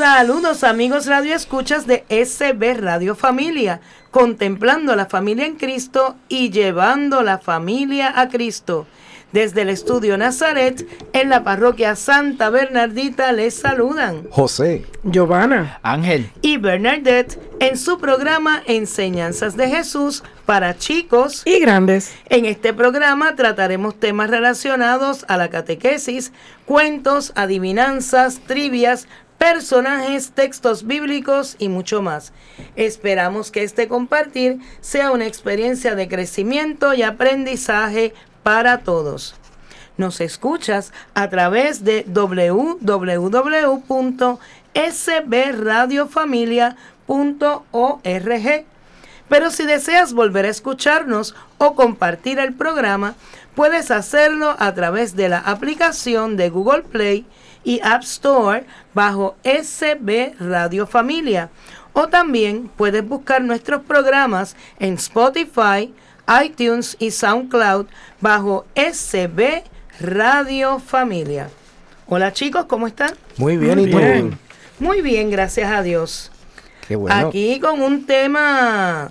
Saludos amigos Radio Escuchas de SB Radio Familia, contemplando la familia en Cristo y llevando la familia a Cristo. Desde el estudio Nazaret, en la parroquia Santa Bernardita, les saludan José, Giovanna, Ángel y Bernadette en su programa Enseñanzas de Jesús para chicos y grandes. En este programa trataremos temas relacionados a la catequesis, cuentos, adivinanzas, trivias, personajes, textos bíblicos y mucho más. Esperamos que este compartir sea una experiencia de crecimiento y aprendizaje para todos. Nos escuchas a través de www.sbradiofamilia.org. Pero si deseas volver a escucharnos o compartir el programa, puedes hacerlo a través de la aplicación de Google Play y App Store bajo SB Radio Familia. O también puedes buscar nuestros programas en Spotify, iTunes y SoundCloud bajo SB Radio Familia. Hola chicos, ¿cómo están? Muy bien, ¿y tú? Muy bien, gracias a Dios. Qué bueno. Aquí con un tema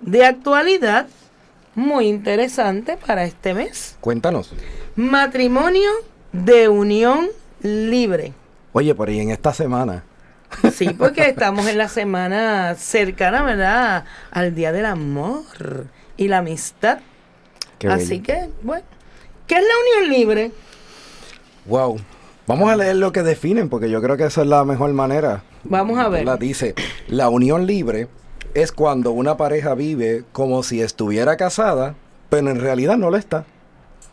de actualidad muy interesante para este mes. Cuéntanos. Matrimonio de unión libre. Oye, por ahí en esta semana. Sí, porque estamos en la semana cercana, ¿verdad? Al Día del Amor y la Amistad. Qué Así que, bueno, ¿qué es la unión libre? Wow. Vamos a leer lo que definen, porque yo creo que esa es la mejor manera. Vamos a ver. La dice, la unión libre es cuando una pareja vive como si estuviera casada, pero en realidad no lo está.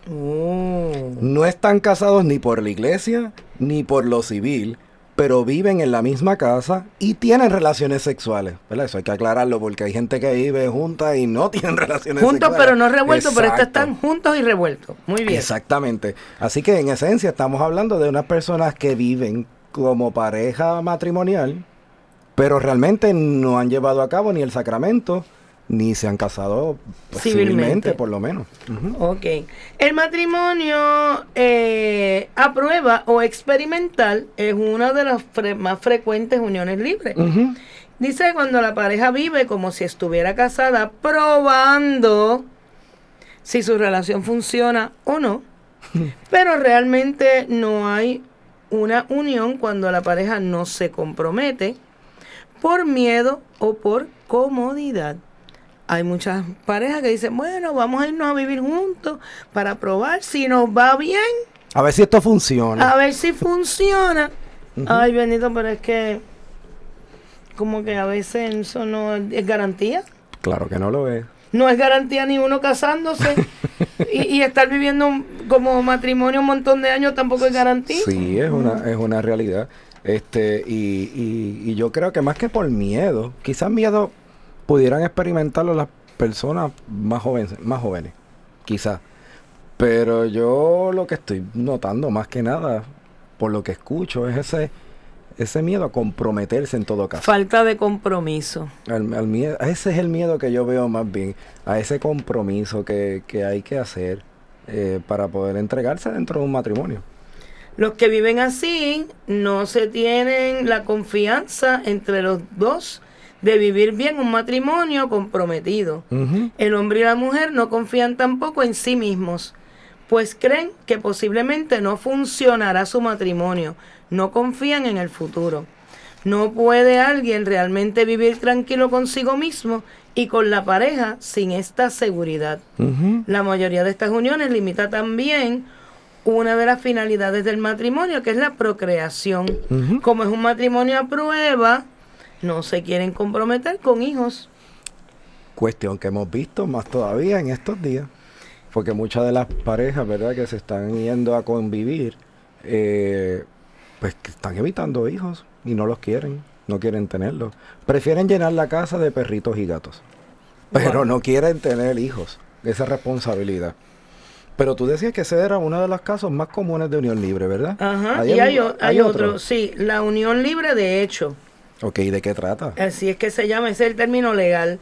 Oh. No están casados ni por la iglesia ni por lo civil, pero viven en la misma casa y tienen relaciones sexuales. ¿verdad? Eso hay que aclararlo porque hay gente que vive junta y no tienen relaciones Juntos sexuales. pero no revueltos, pero estos están juntos y revueltos. Muy bien. Exactamente. Así que en esencia estamos hablando de unas personas que viven como pareja matrimonial, pero realmente no han llevado a cabo ni el sacramento, ni se han casado pues, Civilmente. civilmente, por lo menos. Ok. El matrimonio eh, a prueba o experimental es una de las fre- más frecuentes uniones libres. Dice cuando la pareja vive como si estuviera casada, probando si su relación funciona o no. Pero realmente no hay una unión cuando la pareja no se compromete por miedo o por comodidad. Hay muchas parejas que dicen, bueno, vamos a irnos a vivir juntos para probar si nos va bien, A ver si esto funciona. a ver si funciona. Ay, bendito, pero es que como que a veces eso no es garantía. Claro que no lo es. No es garantía ni uno casándose y, y estar viviendo un- como matrimonio un montón de años tampoco es garantía. Sí, es una, es una realidad. Este, y, y, y yo creo que más que por miedo, quizás miedo pudieran experimentarlo las personas más jóvenes, más jóvenes, quizás. Pero yo lo que estoy notando más que nada, por lo que escucho, es ese, ese miedo a comprometerse en todo caso. Falta de compromiso. Al, al miedo, ese es el miedo que yo veo más bien, a ese compromiso que, que hay que hacer eh, para poder entregarse dentro de un matrimonio. Los que viven así no se tienen la confianza entre los dos de vivir bien un matrimonio comprometido. El hombre y la mujer no confían tampoco en sí mismos, pues creen que posiblemente no funcionará su matrimonio, no confían en el futuro. No puede alguien realmente vivir tranquilo consigo mismo y con la pareja sin esta seguridad. La mayoría de estas uniones limita también una de las finalidades del matrimonio, que es la procreación. Como es un matrimonio a prueba, no se quieren comprometer con hijos. Cuestión que hemos visto más todavía en estos días. Porque muchas de las parejas, ¿verdad?, que se están yendo a convivir, eh, pues que están evitando hijos y no los quieren. no quieren tenerlo. Prefieren llenar la casa de perritos y gatos. Pero Wow. no quieren tener hijos, esa responsabilidad. Pero tú decías que ese era uno de los casos más comunes de unión libre, ¿verdad? Ajá, ¿Hay y hay, o- hay otro, sí, la unión libre de hecho, Ok, ¿de qué trata? así es que se llama, ese es el término legal,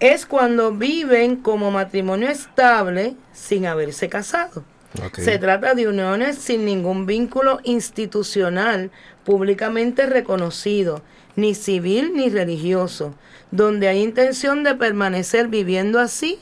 es cuando viven como matrimonio estable sin haberse casado. Se trata de uniones sin ningún vínculo institucional públicamente reconocido, ni civil ni religioso, donde hay intención de permanecer viviendo así,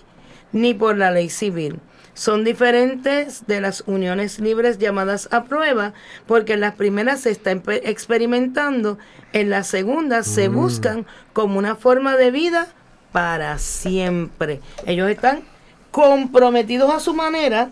ni por la ley civil. Son diferentes de las uniones libres llamadas a prueba, porque en las primeras se está experimentando, en las segundas se buscan como una forma de vida para siempre. Ellos están comprometidos a su manera,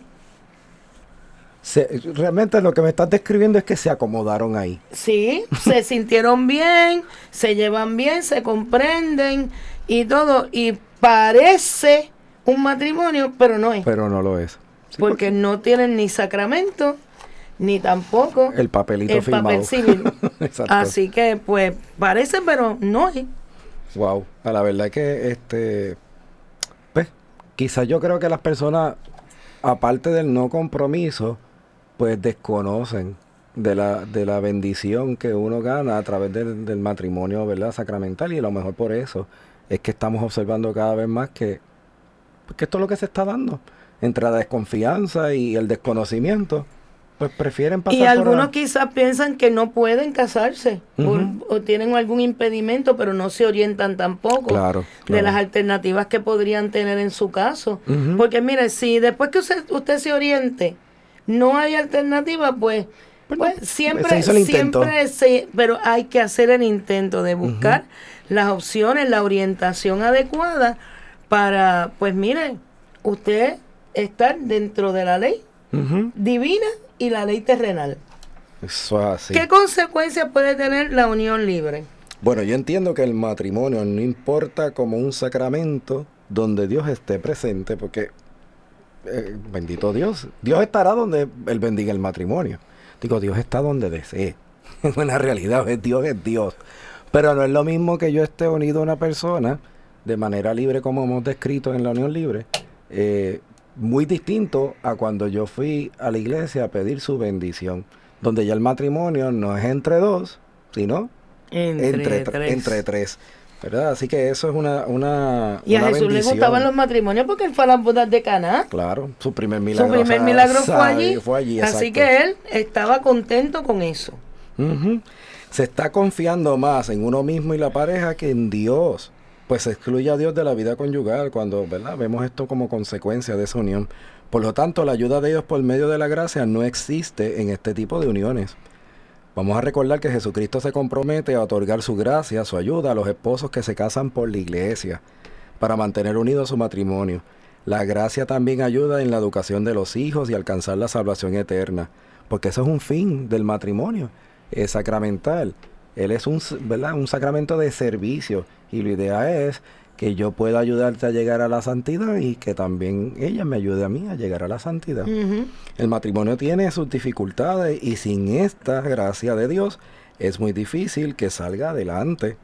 Se- realmente lo que me estás describiendo es que se acomodaron ahí. Sí, se sintieron bien, se llevan bien, se comprenden y todo. Y parece un matrimonio, pero no es. Pero no lo es. Sí, porque no tienen ni sacramento, ni tampoco El papelito el firmado. papel civil. Exacto. Así que, pues, parece, pero no es. Wow, a la verdad que este pues quizás yo creo que las personas aparte del no compromiso pues desconocen de la de la bendición que uno gana a través del, del matrimonio, ¿verdad? sacramental y a lo mejor por eso es que estamos observando cada vez más que pues, que esto es lo que se está dando. Entre la desconfianza y el desconocimiento, pues prefieren pasar Y por algunos la- quizás piensan que no pueden casarse o tienen algún impedimento, pero no se orientan tampoco Claro, de las alternativas que podrían tener en su caso. Porque mire, si después que usted, usted se oriente no hay alternativa, pues, pues se siempre, siempre se, pero hay que hacer el intento de buscar las opciones, la orientación adecuada para, pues mire, usted estar dentro de la ley divina y la ley terrenal. Eso es así. ¿Qué consecuencias puede tener la unión libre? Bueno, yo entiendo que el matrimonio no importa como un sacramento donde Dios esté presente, porque eh, bendito Dios, Dios estará donde Él bendiga el matrimonio. Digo, Dios está donde desee. Es una realidad, es Dios es Dios. Pero no es lo mismo que yo esté unido a una persona de manera libre como hemos descrito en la unión libre. eh, muy distinto a cuando yo fui a la iglesia a pedir su bendición, donde ya el matrimonio no es entre dos, sino Entre, entre, tre- tres. entre tres. ¿Verdad? Así que eso es una, una, y a una Jesús le bendición. gustaban los matrimonios porque él fue a las bodas de Caná. Claro, su primer milagro. Su primer milagro fue allí. fue allí, así que él estaba contento con eso. Se está confiando más en uno mismo y la pareja que en Dios. Pues se excluye a Dios de la vida conyugal cuando ¿verdad? vemos esto como consecuencia de esa unión. Por lo tanto, la ayuda de Dios por medio de la gracia no existe en este tipo de uniones. Vamos a recordar que Jesucristo se compromete a otorgar su gracia, su ayuda a los esposos que se casan por la iglesia para mantener unido su matrimonio. La gracia también ayuda en la educación de los hijos y alcanzar la salvación eterna, porque eso es un fin del matrimonio, es sacramental. Él es un, ¿verdad? un sacramento de servicio y la idea es que yo pueda ayudarte a llegar a la santidad y que también ella me ayude a mí a llegar a la santidad. El matrimonio tiene sus dificultades y sin esta gracia de Dios es muy difícil que salga adelante.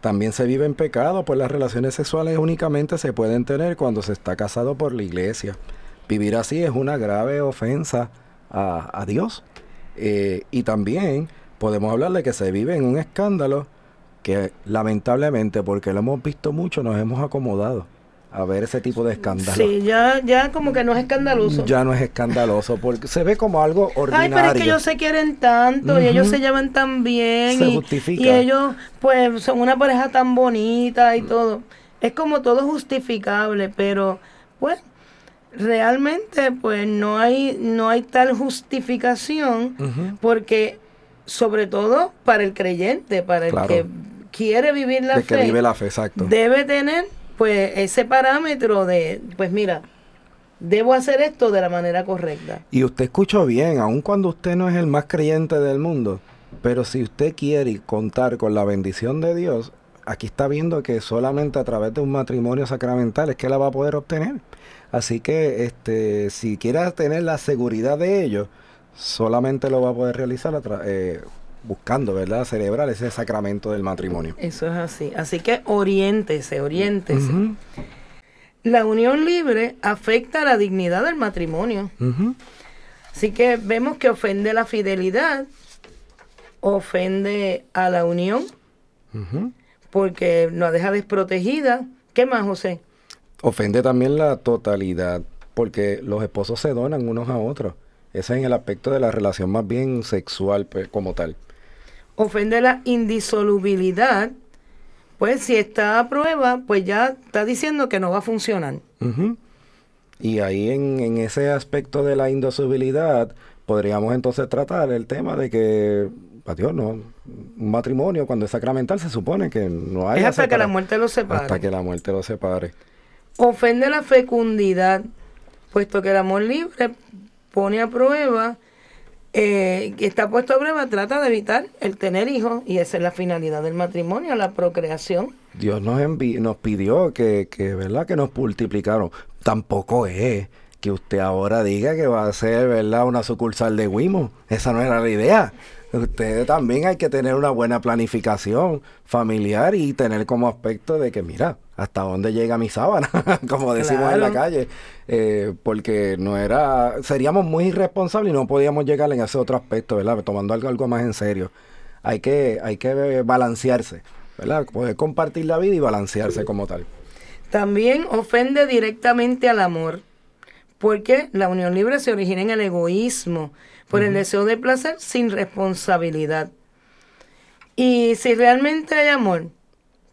También se vive en pecado, pues las relaciones sexuales únicamente se pueden tener cuando se está casado por la iglesia. Vivir así es una grave ofensa a, a Dios. Eh, y también podemos hablar de que se vive en un escándalo que lamentablemente, porque lo hemos visto mucho, nos hemos acomodado a ver ese tipo de escándalos Sí, ya, ya como que no es escandaloso. ya no es escandaloso porque se ve como algo Ay, ordinario. pero es que ellos se quieren tanto y ellos se llevan tan bien Se y, justifica. y ellos pues son una pareja tan bonita y todo. Es como todo justificable, pero pues realmente pues no hay no hay tal justificación porque sobre todo para el creyente, para el que quiere vivir la de fe, que vive la fe, exacto. debe tener pues ese parámetro de pues mira, debo hacer esto de la manera correcta. Y usted escuchó bien, aun cuando usted no es el más creyente del mundo, pero si usted quiere contar con la bendición de Dios, aquí está viendo que solamente a través de un matrimonio sacramental es que la va a poder obtener. Así que este, si quiere tener la seguridad de ello, solamente lo va a poder realizar a eh, buscando, ¿verdad? Celebrar ese sacramento del matrimonio. Eso es así. Así que oriéntese, oriéntese. La unión libre afecta la dignidad del matrimonio. Así que vemos que ofende la fidelidad, ofende a la unión, porque nos deja desprotegida. ¿Qué más, José? Ofende también la totalidad, porque los esposos se donan unos a otros. Ese es en el aspecto de la relación más bien sexual pues, como tal. Ofende la indisolubilidad. Pues si está a prueba, pues ya está diciendo que no va a funcionar. Y ahí en, en ese aspecto de la indosabilidad, podríamos entonces tratar el tema de que, no, un matrimonio cuando es sacramental se supone que no hay es hasta que la muerte los separe. Hasta que la muerte los separe. Ofende la fecundidad, puesto que el amor libre pone a prueba, eh, está puesto a prueba, trata de evitar el tener hijos, y esa es la finalidad del matrimonio, la procreación. Dios nos envi- nos pidió que, que, ¿verdad? Que nos multiplicaron. Tampoco es que usted ahora diga que va a ser, ¿verdad? Una sucursal de Wimo. Esa no era la idea. Usted también hay que tener una buena planificación familiar y tener como aspecto de que, mira, hasta dónde llega mi sábana, como decimos en la calle, Eh, porque no era, seríamos muy irresponsables y no podíamos llegar en ese otro aspecto, ¿verdad? Tomando algo, algo más en serio. Hay que, hay que balancearse, ¿verdad? Poder compartir la vida y balancearse como tal. También ofende directamente al amor, porque la unión libre se origina en el egoísmo, por el deseo de placer sin responsabilidad. Y si realmente hay amor,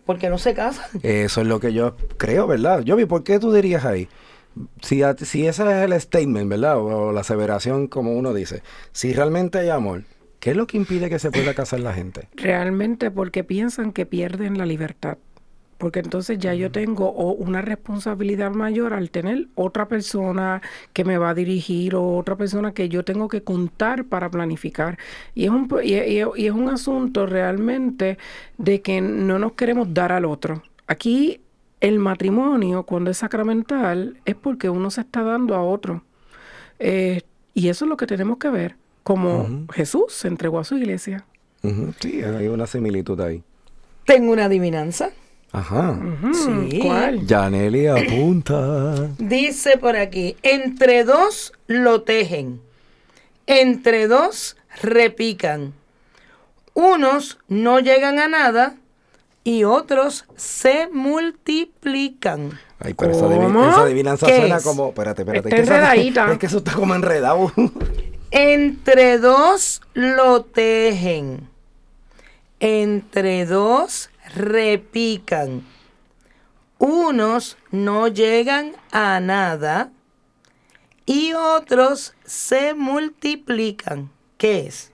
¿por qué no se casan? Eso es lo que yo creo, ¿verdad? Yo vi, ¿por qué tú dirías ahí? Si, a- si ese es el statement, ¿verdad? O, o la aseveración, como uno dice, si realmente hay amor, ¿qué es lo que impide que se pueda casar la gente? Realmente porque piensan que pierden la libertad. Porque entonces ya yo tengo o una responsabilidad mayor al tener otra persona que me va a dirigir o otra persona que yo tengo que contar para planificar. Y es un, y, y- y es un asunto realmente de que no nos queremos dar al otro. Aquí el matrimonio, cuando es sacramental, es porque uno se está dando a otro. Eh, y eso es lo que tenemos que ver. Como. Jesús se entregó a su iglesia. Sí, hay una similitud ahí. Tengo una adivinanza. Ajá. Sí. ¿Cuál? Yaneli apunta. Dice por aquí, entre dos lo tejen, entre dos repican. Unos no llegan a nada y otros se multiplican. Ay, pero esa, ¿Cómo? esa adivinanza ¿Qué suena es? como. Espérate, espérate. Está es que es que eso está como enredado. Entre dos lo tejen, entre dos repican. Unos no llegan a nada y otros se multiplican. ¿Qué es?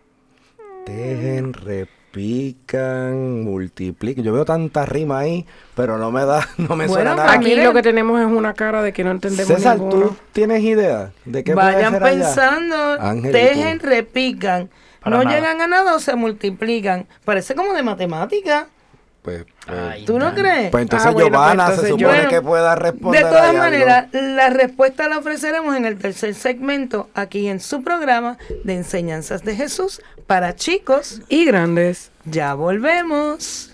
Tejen, repican, multiplican. Yo veo tanta rima ahí, pero no me da, no me Bueno, suena nada. Aquí lo que tenemos es una cara de que no entendemos César, ninguno. ¿tú tienes idea de qué puede Vayan ser allá? pensando, Ángel, ¿y tejen, repican. Para no nada. llegan a nada o se multiplican. Parece como de matemática. Pues, pues, Ay, ¿Tú no Dan. crees? pues entonces Ah, bueno, pues Giovanna se entonces supone Giovanna. que pueda responder. De todas maneras, la respuesta la ofreceremos en el tercer segmento aquí en su programa de enseñanzas de Jesús para chicos. Y grandes. Ya volvemos.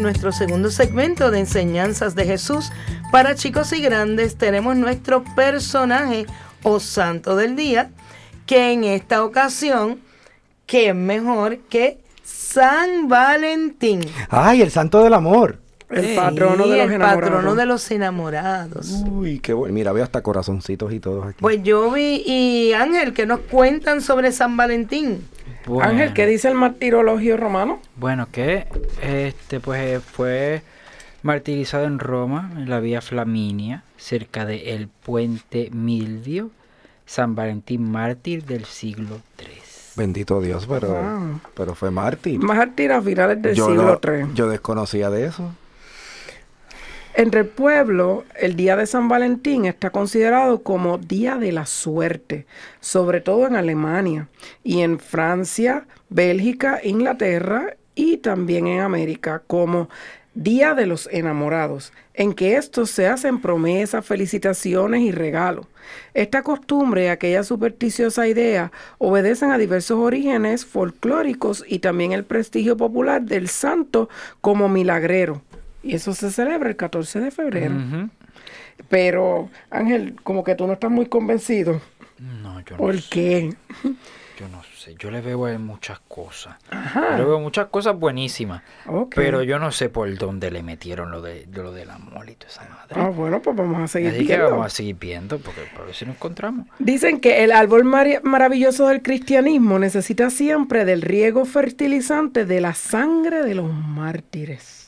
En nuestro segundo segmento de enseñanzas de Jesús para chicos y grandes tenemos nuestro personaje o santo del día, que en esta ocasión, que es mejor que San Valentín. ¡Ay, el santo del amor! El patrono de los el enamorados. patrono de los enamorados. Uy, qué bueno. Mira, veo hasta corazoncitos y todos aquí. Pues yo vi y Ángel, que nos cuentan sobre San Valentín? Bueno, Ángel, ¿qué dice el martirologio romano? Bueno, que este pues eh, fue martirizado en Roma, en la vía Flaminia, cerca del el puente Milvio, San Valentín mártir del siglo III. Bendito Dios, pero, Wow. pero fue mártir. Mártir a finales del yo, siglo no- III. yo desconocía de eso. Entre el pueblo, el día de San Valentín está considerado como día de la suerte, sobre todo en Alemania y en Francia, Bélgica, Inglaterra y también en América como Día de los Enamorados, en que estos se hacen promesas, felicitaciones y regalos. Esta costumbre y aquella supersticiosa idea obedecen a diversos orígenes folclóricos y también el prestigio popular del santo como milagrero. Y eso se celebra el 14 de febrero. Pero, Ángel, como que tú no estás muy convencido. No, yo no ¿Por sé, qué? yo no sé. Yo le veo en muchas cosas. Ajá. Yo le veo muchas cosas buenísimas. Ok. Pero yo no sé por dónde le metieron lo, de, lo del amor y toda esa madre. Ah, bueno, pues vamos a seguir Así que viendo. vamos a seguir viendo porque para ver si nos encontramos. Dicen que el árbol maravilloso del cristianismo necesita siempre del riego fertilizante de la sangre de los mártires.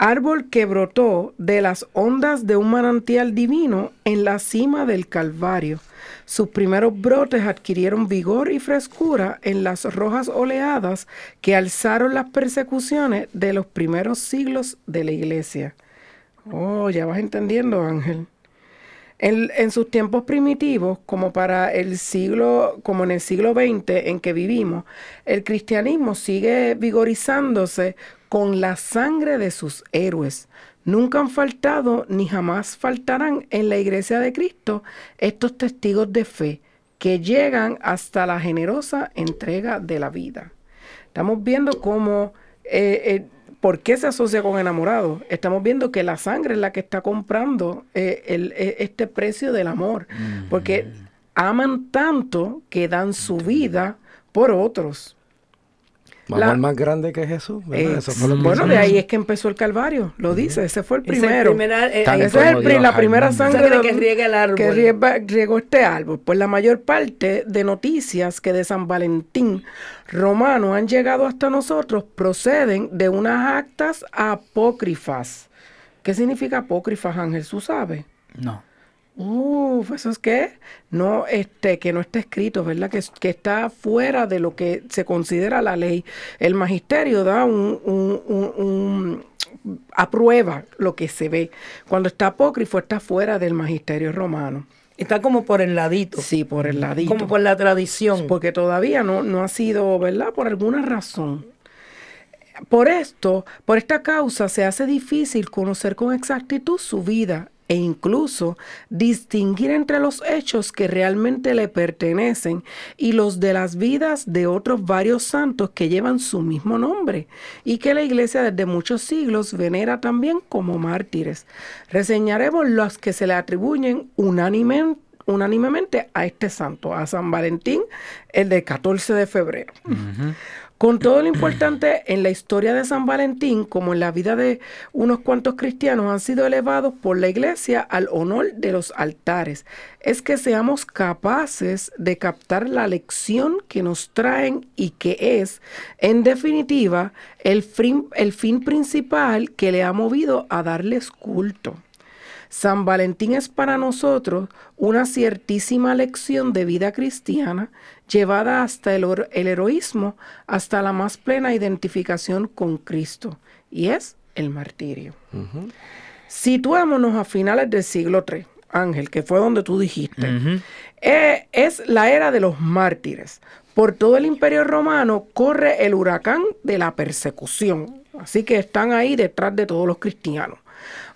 Árbol que brotó de las ondas de un manantial divino en la cima del Calvario. Sus primeros brotes adquirieron vigor y frescura en las rojas oleadas que alzaron las persecuciones de los primeros siglos de la iglesia. Oh, ya vas entendiendo, Ángel. En, sus tiempos primitivos, como para el siglo, como en el siglo XX en que vivimos, el cristianismo sigue vigorizándose con la sangre de sus héroes. Nunca han faltado ni jamás faltarán en la iglesia de Cristo estos testigos de fe que llegan hasta la generosa entrega de la vida. Estamos viendo cómo, eh, eh, ¿por qué se asocia con enamorado? Estamos viendo que la sangre es la que está comprando eh, el- eh, este precio del amor, porque aman tanto que dan su vida por otros. Más grande que Jesús. Eh, Eso fue lo que bueno, de ahí es que empezó el Calvario, lo dice, ese fue el primero. eh, eh, Esa es el Dios la primera sangre Sangre que riega el árbol. que riega- riegó este árbol. Pues la mayor parte de noticias que de San Valentín romano han llegado hasta nosotros proceden de unas actas apócrifas. ¿Qué significa apócrifas, Ángel? ¿Tú sabes? No. Uf, ¿eso es qué? No, este, que no está escrito, ¿verdad? Que, que está fuera de lo que se considera la ley. El magisterio da un, un- un- un- aprueba lo que se ve. Cuando está apócrifo está fuera del magisterio romano. Está como por el ladito. Sí, por el ladito. Como por la tradición. Porque todavía no, no ha sido, ¿verdad? Por alguna razón. Por esto, por esta causa, se hace difícil conocer con exactitud su vida e incluso distinguir entre los hechos que realmente le pertenecen y los de las vidas de otros varios santos que llevan su mismo nombre y que la iglesia desde muchos siglos venera también como mártires. Reseñaremos los que se le atribuyen unánimemente a este santo, a San Valentín, el del 14 de febrero. Con todo lo importante en la historia de San Valentín, como en la vida de unos cuantos cristianos, han sido elevados por la iglesia al honor de los altares. Es que seamos capaces de captar la lección que nos traen y que es, en definitiva, el fin, el fin principal que le ha movido a darles culto. San Valentín es para nosotros una ciertísima lección de vida cristiana llevada hasta el, heroísmo, hasta la más plena identificación con Cristo, y es el martirio. Situémonos a finales del siglo III, Ángel, que fue donde tú dijiste. Eh, es la era de los mártires. Por todo el imperio romano corre el huracán de la persecución. Así que están ahí detrás de todos los cristianos.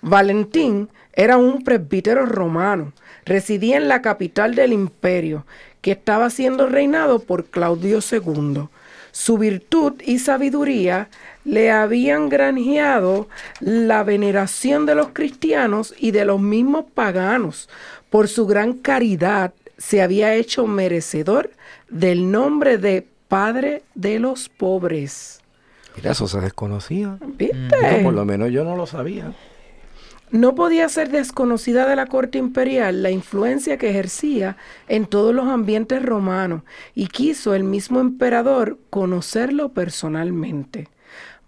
Valentín era un presbítero romano. Residía en la capital del imperio, que estaba siendo reinado por Claudio II. Su virtud y sabiduría le habían granjeado la veneración de los cristianos y de los mismos paganos. Por su gran caridad se había hecho merecedor del nombre de Padre de los pobres. Mira, eso se desconocía. ¿Viste? Bueno, por lo menos yo no lo sabía. No podía ser desconocida de la corte imperial la influencia que ejercía en todos los ambientes romanos y quiso el mismo emperador conocerlo personalmente.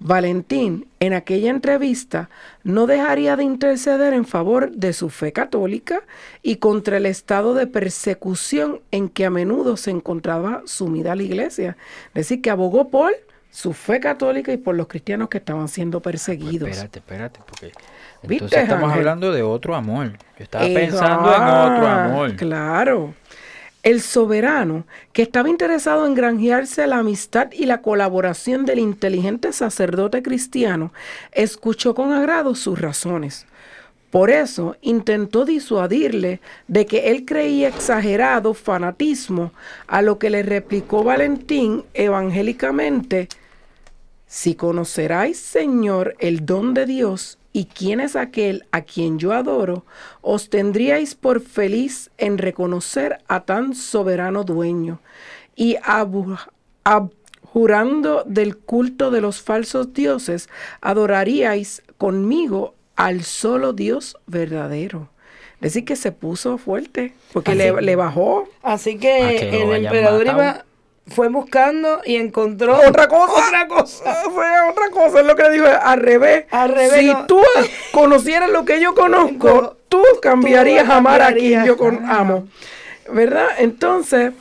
Valentín, en aquella entrevista, no dejaría de interceder en favor de su fe católica y contra el estado de persecución en que a menudo se encontraba sumida la iglesia. Es decir, que abogó por su fe católica y por los cristianos que estaban siendo perseguidos. Espérate, espérate, porque ¿Viste, estamos Ángel? hablando de otro amor. Yo estaba pensando en otro ah, amor. Claro. El soberano, que estaba interesado en granjearse la amistad y la colaboración del inteligente sacerdote cristiano, escuchó con agrado sus razones. Por eso intentó disuadirle de que él creía exagerado fanatismo, a lo que le replicó Valentín evangélicamente, si conoceráis, Señor, el don de Dios y quién es aquel a quien yo adoro, os tendríais por feliz en reconocer a tan soberano dueño. Y abjurando del culto de los falsos dioses, adoraríais conmigo al solo Dios verdadero. Es decir, que se puso fuerte, porque le, le bajó. Así que que el emperador iba, fue buscando y encontró otra cosa. Otra cosa. Fue otra cosa, es lo que le dijo, al revés. Al revés, Si no. tú conocieras lo que yo conozco, tú cambiarías tú a amar a quien yo con- amo. ¿Verdad? Entonces,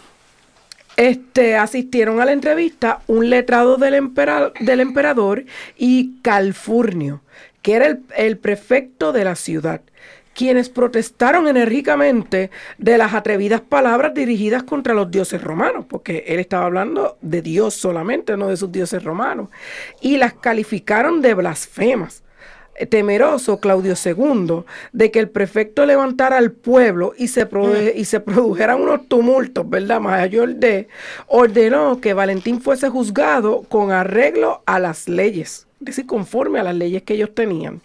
este, asistieron a la entrevista un letrado del, empera- del emperador y Calfurnio, que era el, el prefecto de la ciudad, quienes protestaron enérgicamente de las atrevidas palabras dirigidas contra los dioses romanos, porque él estaba hablando de Dios solamente, no de sus dioses romanos, y las calificaron de blasfemas temeroso Claudio II de que el prefecto levantara al pueblo y se, produ- y se produjeran unos tumultos, ¿verdad? Mayor de, ordenó que Valentín fuese juzgado con arreglo a las leyes, es decir, conforme a las leyes que ellos tenían.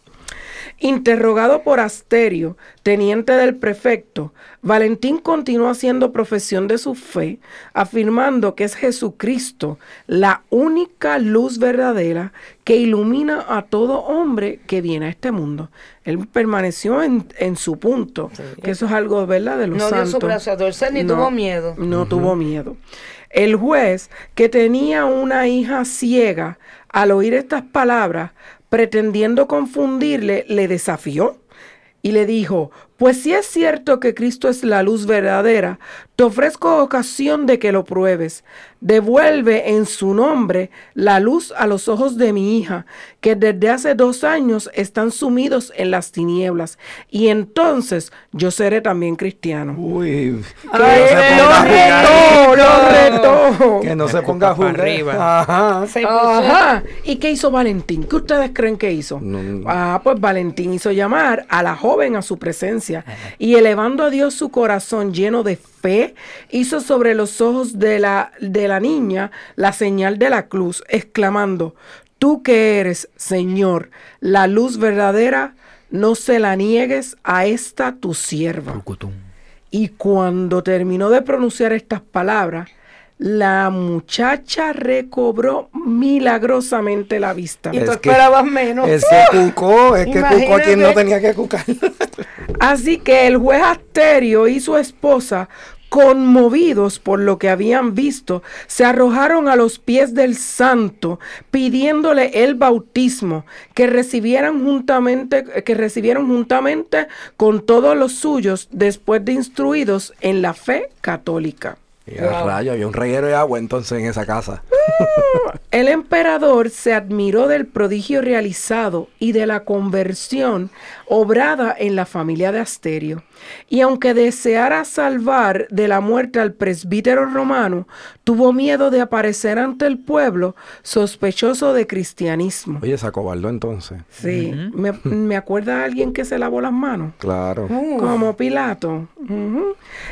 Interrogado por Asterio, teniente del prefecto, Valentín continuó haciendo profesión de su fe, afirmando que es Jesucristo la única luz verdadera que ilumina a todo hombre que viene a este mundo. Él permaneció en, en su punto, que eso es algo, ¿verdad?, de los No dio santos. su brazo a torcer ni tuvo miedo. No tuvo miedo. El juez, que tenía una hija ciega, al oír estas palabras, pretendiendo confundirle, le desafió y le dijo, pues si es cierto que Cristo es la luz verdadera, te ofrezco ocasión de que lo pruebes. Devuelve en su nombre la luz a los ojos de mi hija, que desde hace dos años están sumidos en las tinieblas, y entonces yo seré también cristiano. Uy, que Ay, no se ponga ¡Lo jugar. retó! ¡Lo retó! Que no se ponga arriba. Ajá. Se puso- Ajá. ¿Y qué hizo Valentín? ¿Qué ustedes creen que hizo? No. Ah, pues Valentín hizo llamar a la joven a su presencia y elevando a Dios su corazón lleno de fe, hizo sobre los ojos de la, de la niña la señal de la cruz, exclamando, tú que eres, Señor, la luz verdadera, no se la niegues a esta tu sierva. Y cuando terminó de pronunciar estas palabras, la muchacha recobró milagrosamente la vista. Y tú Es que- esperabas menos. Es que cucó, es que cucó a quien no tenía que cucar. Así que el juez Asterio y su esposa, conmovidos por lo que habían visto, se arrojaron a los pies del santo, pidiéndole el bautismo, que recibieran juntamente, que recibieron juntamente con todos los suyos, después de instruidos en la fe católica. Y a rayo, había un reguero de agua entonces en esa casa. El emperador se admiró del prodigio realizado y de la conversión obrada en la familia de Asterio. Y aunque deseara salvar de la muerte al presbítero romano, tuvo miedo de aparecer ante el pueblo sospechoso de cristianismo. Oye, se acobardó entonces. Sí, me, me acuerda a alguien que se lavó las manos. Claro. Como Pilato.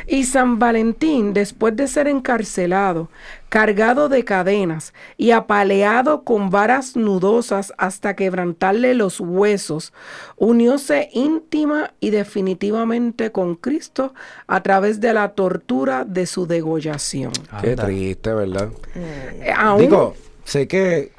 Y San Valentín, después de ser encarcelado, cargado de cadenas y apaleado con varas nudosas hasta quebrantarle los huesos, unióse íntima y definitivamente con Cristo a través de la tortura de su degollación. Qué Anda. triste, ¿verdad? Eh, aún- Digo, sé que,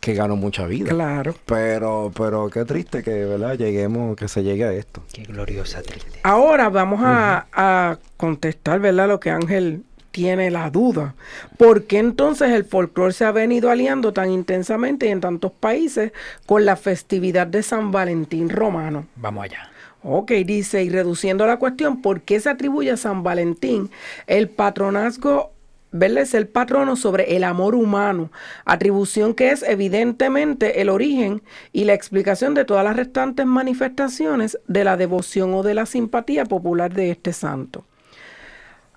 que ganó mucha vida. claro. Pero, pero qué triste que, ¿verdad? Lleguemos, que se llegue a esto. Qué gloriosa triste. Ahora vamos a, a contestar, ¿verdad? Lo que Ángel tiene la duda. ¿Por qué entonces el folclore se ha venido aliando tan intensamente y en tantos países con la festividad de San Valentín romano? Vamos allá. Ok, dice, y reduciendo la cuestión, ¿por qué se atribuye a San Valentín el patronazgo, ¿verdad? Es el patrono sobre el amor humano, atribución que es evidentemente el origen y la explicación de todas las restantes manifestaciones de la devoción o de la simpatía popular de este santo.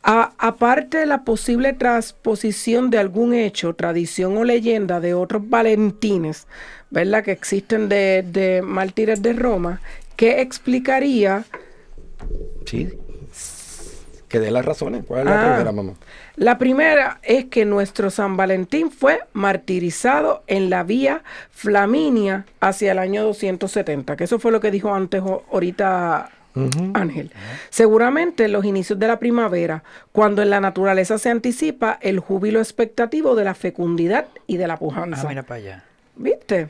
A- aparte de la posible transposición de algún hecho, tradición o leyenda de otros valentines, ¿verdad? Que existen de, de mártires de Roma, ¿qué explicaría Sí. Que dé las razones. ¿Cuál es la Ah. primera, mamá? La primera es que nuestro San Valentín fue martirizado en la vía Flaminia hacia el año 270, que eso fue lo que dijo antes Ángel. Seguramente en los inicios de la primavera, cuando en la naturaleza se anticipa el júbilo expectativo de la fecundidad y de la Ah, pujanza. mira para allá. ¿Viste?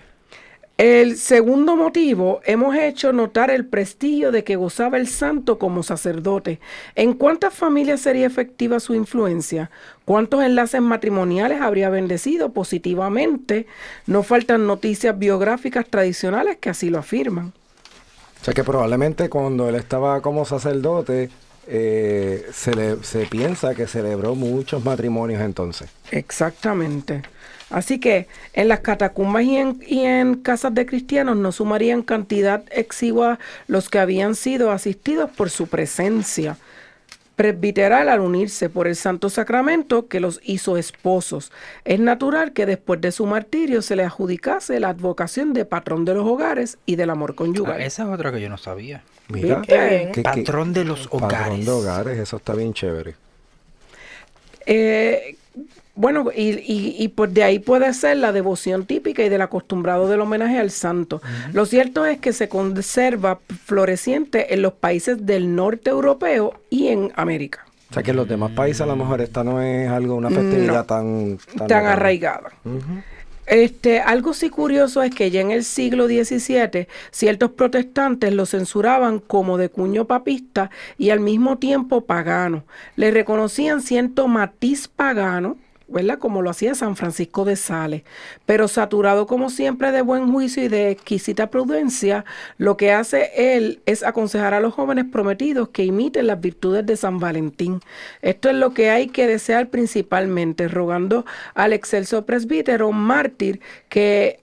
El segundo motivo, hemos hecho notar el prestigio de que gozaba el santo como sacerdote. ¿En cuántas familias sería efectiva su influencia? ¿Cuántos enlaces matrimoniales habría bendecido positivamente? No faltan noticias biográficas tradicionales que así lo afirman. O sea que probablemente cuando él estaba como sacerdote, eh, se, le, se piensa que celebró muchos matrimonios entonces. Exactamente. Así que en las catacumbas y en, y en casas de cristianos no sumarían cantidad exigua los que habían sido asistidos por su presencia presbiteral al unirse por el santo sacramento que los hizo esposos. Es natural que después de su martirio se le adjudicase la advocación de patrón de los hogares y del amor Ah, conyugal. esa es otra que yo no sabía. Mira, Patrón de los patrón hogares. de hogares, eso está bien chévere. Eh, bueno, y, y, y pues de ahí puede ser la devoción típica y del acostumbrado del homenaje al santo. Lo cierto es que se conserva floreciente en los países del norte europeo y en América, O sea que en los demás países a lo mejor esta no es algo, una festividad No. tan, tan arraigada. Este, algo sí curioso es que ya en el siglo XVII ciertos protestantes lo censuraban como de cuño papista y al mismo tiempo pagano. Le reconocían cierto matiz pagano, Como lo hacía San Francisco de Sales. Pero saturado como siempre de buen juicio y de exquisita prudencia, lo que hace él es aconsejar a los jóvenes prometidos que imiten las virtudes de San Valentín. Esto es lo que hay que desear principalmente, rogando al excelso presbítero mártir que,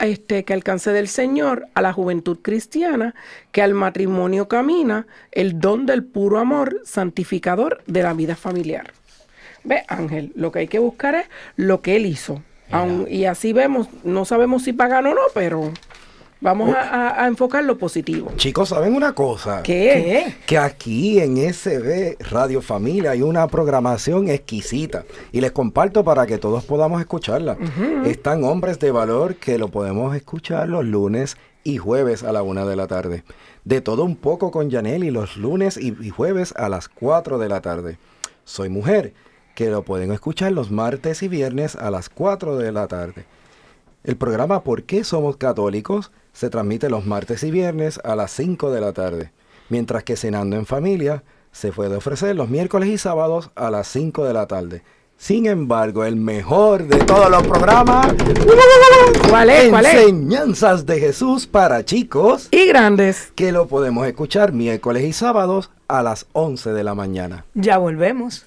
este, que alcance del Señor a la juventud cristiana, que al matrimonio camina el don del puro amor santificador de la vida familiar. Ve, Ángel, lo que hay que buscar es lo que él hizo. Aun- y así vemos, no sabemos si pagano o no, pero vamos a, a- a enfocar lo positivo. Chicos, ¿saben una cosa? ¿Qué? Que aquí en SB Radio Familia hay una programación exquisita y les comparto para que todos podamos escucharla. Están hombres de valor que lo podemos escuchar los lunes y jueves a la una de la tarde. De todo un poco con Yaneli los lunes y, y jueves a las 4 de la tarde. Soy mujer, que lo pueden escuchar los martes y viernes a las 4 de la tarde. El programa ¿Por qué somos católicos? se transmite los martes y viernes a las 5 de la tarde, mientras que Cenando en Familia se puede ofrecer los miércoles y sábados a las 5 de la tarde. Sin embargo, el mejor de todos los programas, ¿Cuál es? ¿Cuál es? Enseñanzas de Jesús para chicos, Y grandes. que lo podemos escuchar miércoles y sábados a las 11 de la mañana. Ya volvemos.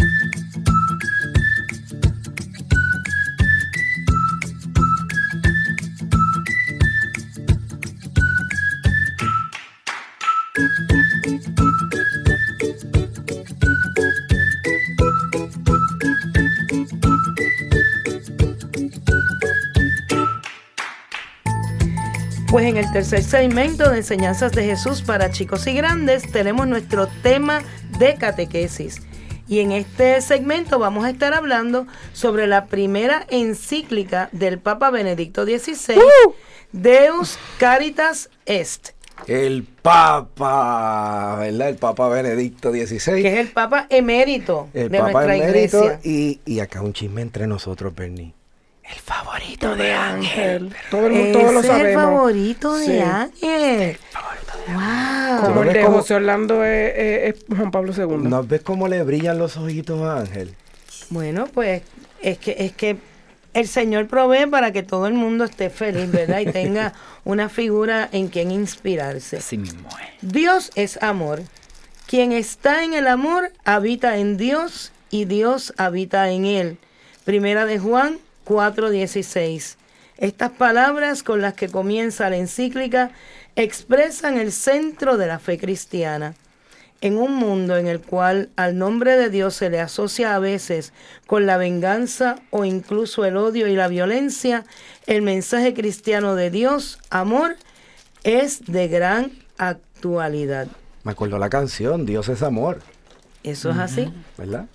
Pues en el tercer segmento de Enseñanzas de Jesús para chicos y grandes tenemos nuestro tema de catequesis. Y en este segmento vamos a estar hablando sobre la primera encíclica del Papa Benedicto XVI, Deus Caritas Est. El Papa, ¿verdad? El Papa Benedicto XVI. Que es el Papa emérito el de Papa nuestra emérito. iglesia. Y, y acá un chisme entre nosotros, Bernie. El favorito de Ángel. Todo el todos lo es el sabemos. favorito de Sí. Ángel. Wow. Como ¿No el de José Orlando es, es- es Juan Pablo II. ¿No ves cómo le brillan los ojitos a Ángel? Bueno, pues es que es que el Señor provee para que todo el mundo esté feliz, ¿verdad? Y tenga una figura en quien inspirarse. Así mismo es. Dios es amor. Quien está en el amor habita en Dios y Dios habita en él. Primera de Juan 4:16. Estas palabras con las que comienza la encíclica expresan el centro de la fe cristiana. En un mundo en el cual al nombre de Dios se le asocia a veces con la venganza o incluso el odio y la violencia, el mensaje cristiano de Dios, amor, es de gran actualidad. Me acuerdo la canción, Dios es amor, Eso es así. ¿verdad?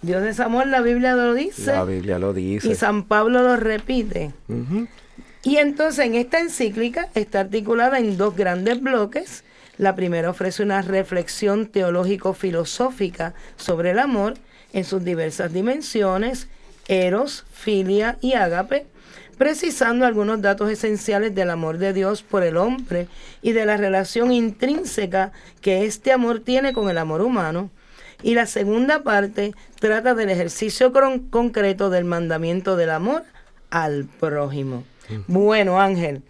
Dios es amor, la Biblia lo dice. La Biblia lo dice. Y San Pablo lo repite. Y entonces en esta encíclica está articulada en dos grandes bloques. La primera ofrece una reflexión teológico-filosófica sobre el amor en sus diversas dimensiones, eros, filia y ágape, precisando algunos datos esenciales del amor de Dios por el hombre y de la relación intrínseca que este amor tiene con el amor humano. Y la segunda parte trata del ejercicio concreto del mandamiento del amor al prójimo. Bueno, Ángel,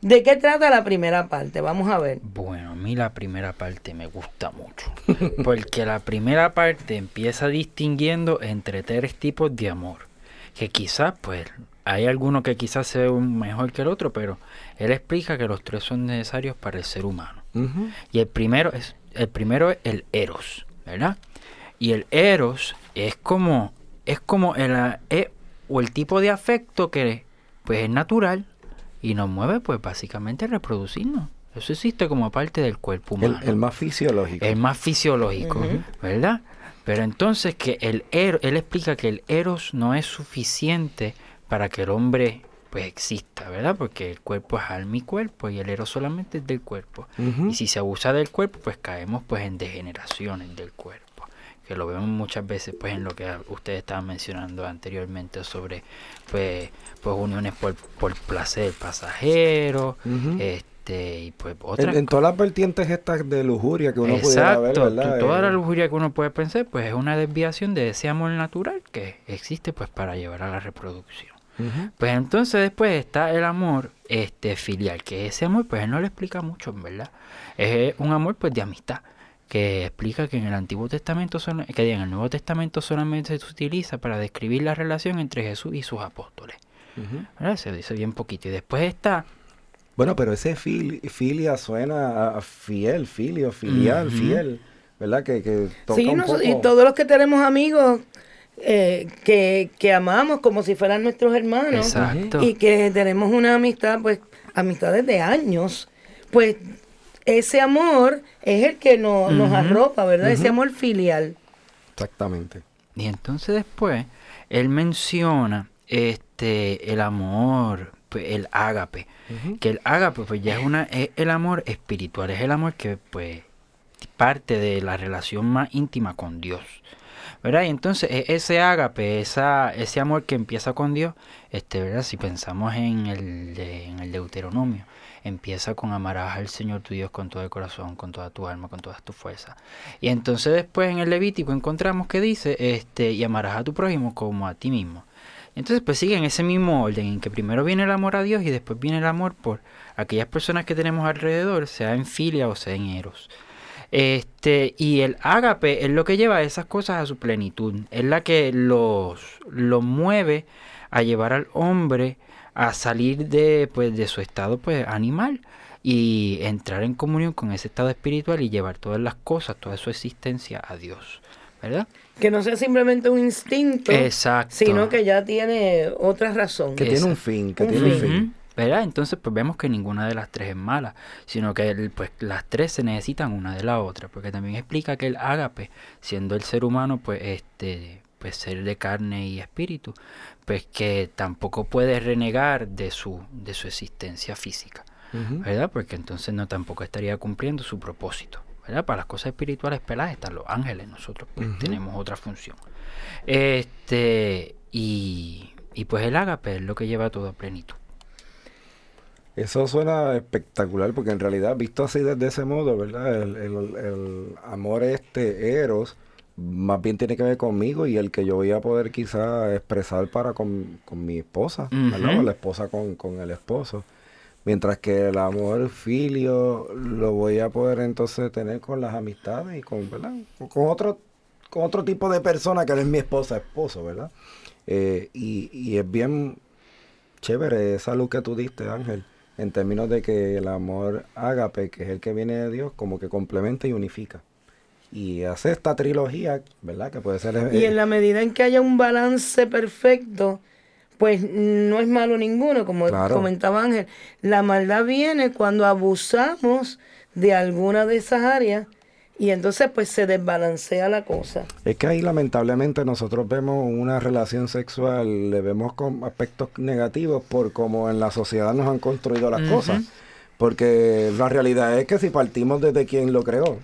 ¿de qué trata la primera parte? Vamos a ver. Bueno, a mí la primera parte me gusta mucho. Porque la primera parte empieza distinguiendo entre tres tipos de amor. Que quizás, pues, hay alguno que quizás sea un mejor que el otro, pero él explica que los tres son necesarios para el ser humano. Y el primero es, el primero es el eros, ¿verdad? Y el eros es como, es como el, eh, o el tipo de afecto que pues es natural y nos mueve pues básicamente a reproducirnos. Eso existe como parte del cuerpo humano. el más fisiológico. El más fisiológico, ¿verdad? Pero entonces que el eros, él explica que el eros no es suficiente para que el hombre pues exista, ¿verdad? Porque el cuerpo es alma y cuerpo y el eros solamente es del cuerpo. Y si se abusa del cuerpo, pues caemos pues en degeneraciones del cuerpo. Que lo vemos muchas veces pues en lo que ustedes estaban mencionando anteriormente sobre pues, pues uniones por, por placer pasajero, este y pues otras en todas las vertientes estas de lujuria que uno pudiera ver, Exacto, ¿verdad? tú- toda la Eh, lujuria que uno puede pensar, pues es una desviación de ese amor natural que existe pues para llevar a la reproducción. Pues entonces después está el amor este filial, que ese amor pues él no le explica mucho, verdad. Es un amor pues de amistad, que explica que en el Antiguo Testamento, que en el Nuevo Testamento solamente se utiliza para describir la relación entre Jesús y sus apóstoles. Se dice bien poquito. Y después está Bueno, pero ese fil- filia suena a- fiel, filio, filial, fiel, ¿verdad? Que, que toca Sí, un y todos los que tenemos amigos eh, que, que amamos como si fueran nuestros hermanos Exacto. y que tenemos una amistad, pues amistades de años, pues ese amor es el que no- nos Ujú. arropa, ¿verdad? Ese amor filial. Exactamente. Y entonces después él menciona este el amor, pues, el ágape, que el ágape pues ya es una es el amor espiritual, es el amor que pues parte de la relación más íntima con Dios. ¿Verdad? Y entonces e- ese ágape, esa, ese amor que empieza con Dios, este, ¿verdad? Si pensamos en el, de- en el Deuteronomio, empieza con amarás al Señor tu Dios con todo el corazón, con toda tu alma, con todas tus fuerzas. Y entonces después en el Levítico encontramos que dice, este, y amarás a tu prójimo como a ti mismo. Entonces pues sigue en ese mismo orden, en que primero viene el amor a Dios y después viene el amor por aquellas personas que tenemos alrededor, sea en filia o sea en eros. Este, y el ágape es lo que lleva esas cosas a su plenitud. Es la que los, los mueve a llevar al hombre a salir de, pues, de su estado pues, animal y entrar en comunión con ese estado espiritual y llevar todas las cosas, toda su existencia a Dios, ¿verdad? Que no sea simplemente un instinto, Exacto. sino que ya tiene otra razón. Que tiene un fin, que Un tiene un fin. ¿verdad? Entonces, pues vemos que ninguna de las tres es mala, sino que pues las tres se necesitan una de la otra, porque también explica que el ágape, siendo el ser humano, pues este, pues ser de carne y espíritu, pues que tampoco puede renegar de su, de su existencia física. ¿verdad? Porque entonces no tampoco estaría cumpliendo su propósito, ¿verdad? Para las cosas espirituales peladas están los ángeles, nosotros pues tenemos otra función. Este, y, y pues el ágape es lo que lleva todo a plenitud. Eso suena espectacular porque en realidad, visto así desde ese modo, ¿verdad? El, el- el amor este, Eros, más bien tiene que ver conmigo y el que yo voy a poder quizá expresar para con, con mi esposa, ¿verdad? O la esposa con, con el esposo. Mientras que el amor filio lo voy a poder entonces tener con las amistades y con, ¿verdad? Con- Con otro, con otro tipo de persona que no es mi esposa, esposo, ¿verdad? Eh, y, y es bien chévere esa luz que tú diste, Ángel, en términos de que el amor ágape, que es el que viene de Dios, como que complementa y unifica. Y hace esta trilogía, ¿verdad? Que puede ser... Y eh, en la medida en que haya un balance perfecto, pues no es malo ninguno, como Claro. comentaba Ángel. La maldad viene cuando abusamos de alguna de esas áreas y entonces pues se desbalancea la cosa. Es que ahí lamentablemente nosotros vemos una relación sexual, le vemos con aspectos negativos por cómo en la sociedad nos han construido las cosas. Porque la realidad es que si partimos desde quien lo creó,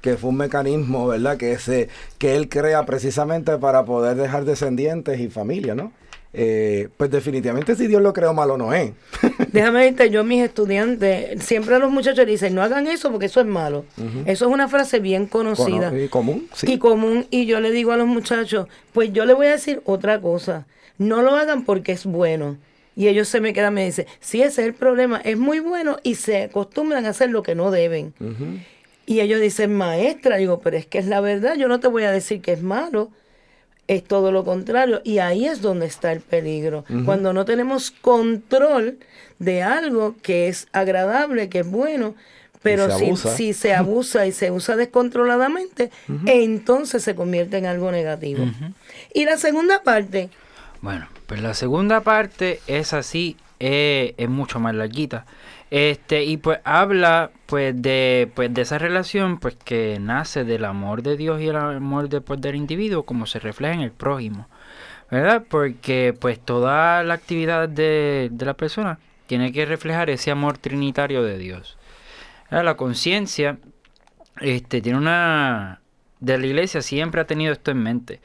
que fue un mecanismo, ¿verdad? Que, se, que él crea precisamente para poder dejar descendientes y familia, ¿no? Eh, pues definitivamente si Dios lo creó malo no es. Déjame decirte, yo mis estudiantes, siempre a los muchachos les dicen, no hagan eso porque eso es malo. Eso es una frase bien conocida. Cono- y común, sí. y común. Y yo le digo a los muchachos, pues yo le voy a decir otra cosa. No lo hagan porque es bueno. Y ellos se me quedan, me dicen, sí, ese es el problema. Es muy bueno y se acostumbran a hacer lo que no deben. Y ellos dicen, maestra, digo, pero es que es la verdad, yo no te voy a decir que es malo, es todo lo contrario. Y ahí es donde está el peligro. Cuando no tenemos control de algo que es agradable, que es bueno, pero se si, abusa. si se abusa y se usa descontroladamente, entonces se convierte en algo negativo. Y la segunda parte, Bueno, pues la segunda parte es así, eh, es mucho más larguita. Este, y pues habla pues de, pues de esa relación pues que nace del amor de Dios y el amor de, pues, del individuo como se refleja en el prójimo. ¿Verdad? Porque pues toda la actividad de, de la persona tiene que reflejar ese amor trinitario de Dios. La conciencia este, tiene una... de la iglesia siempre ha tenido esto en mente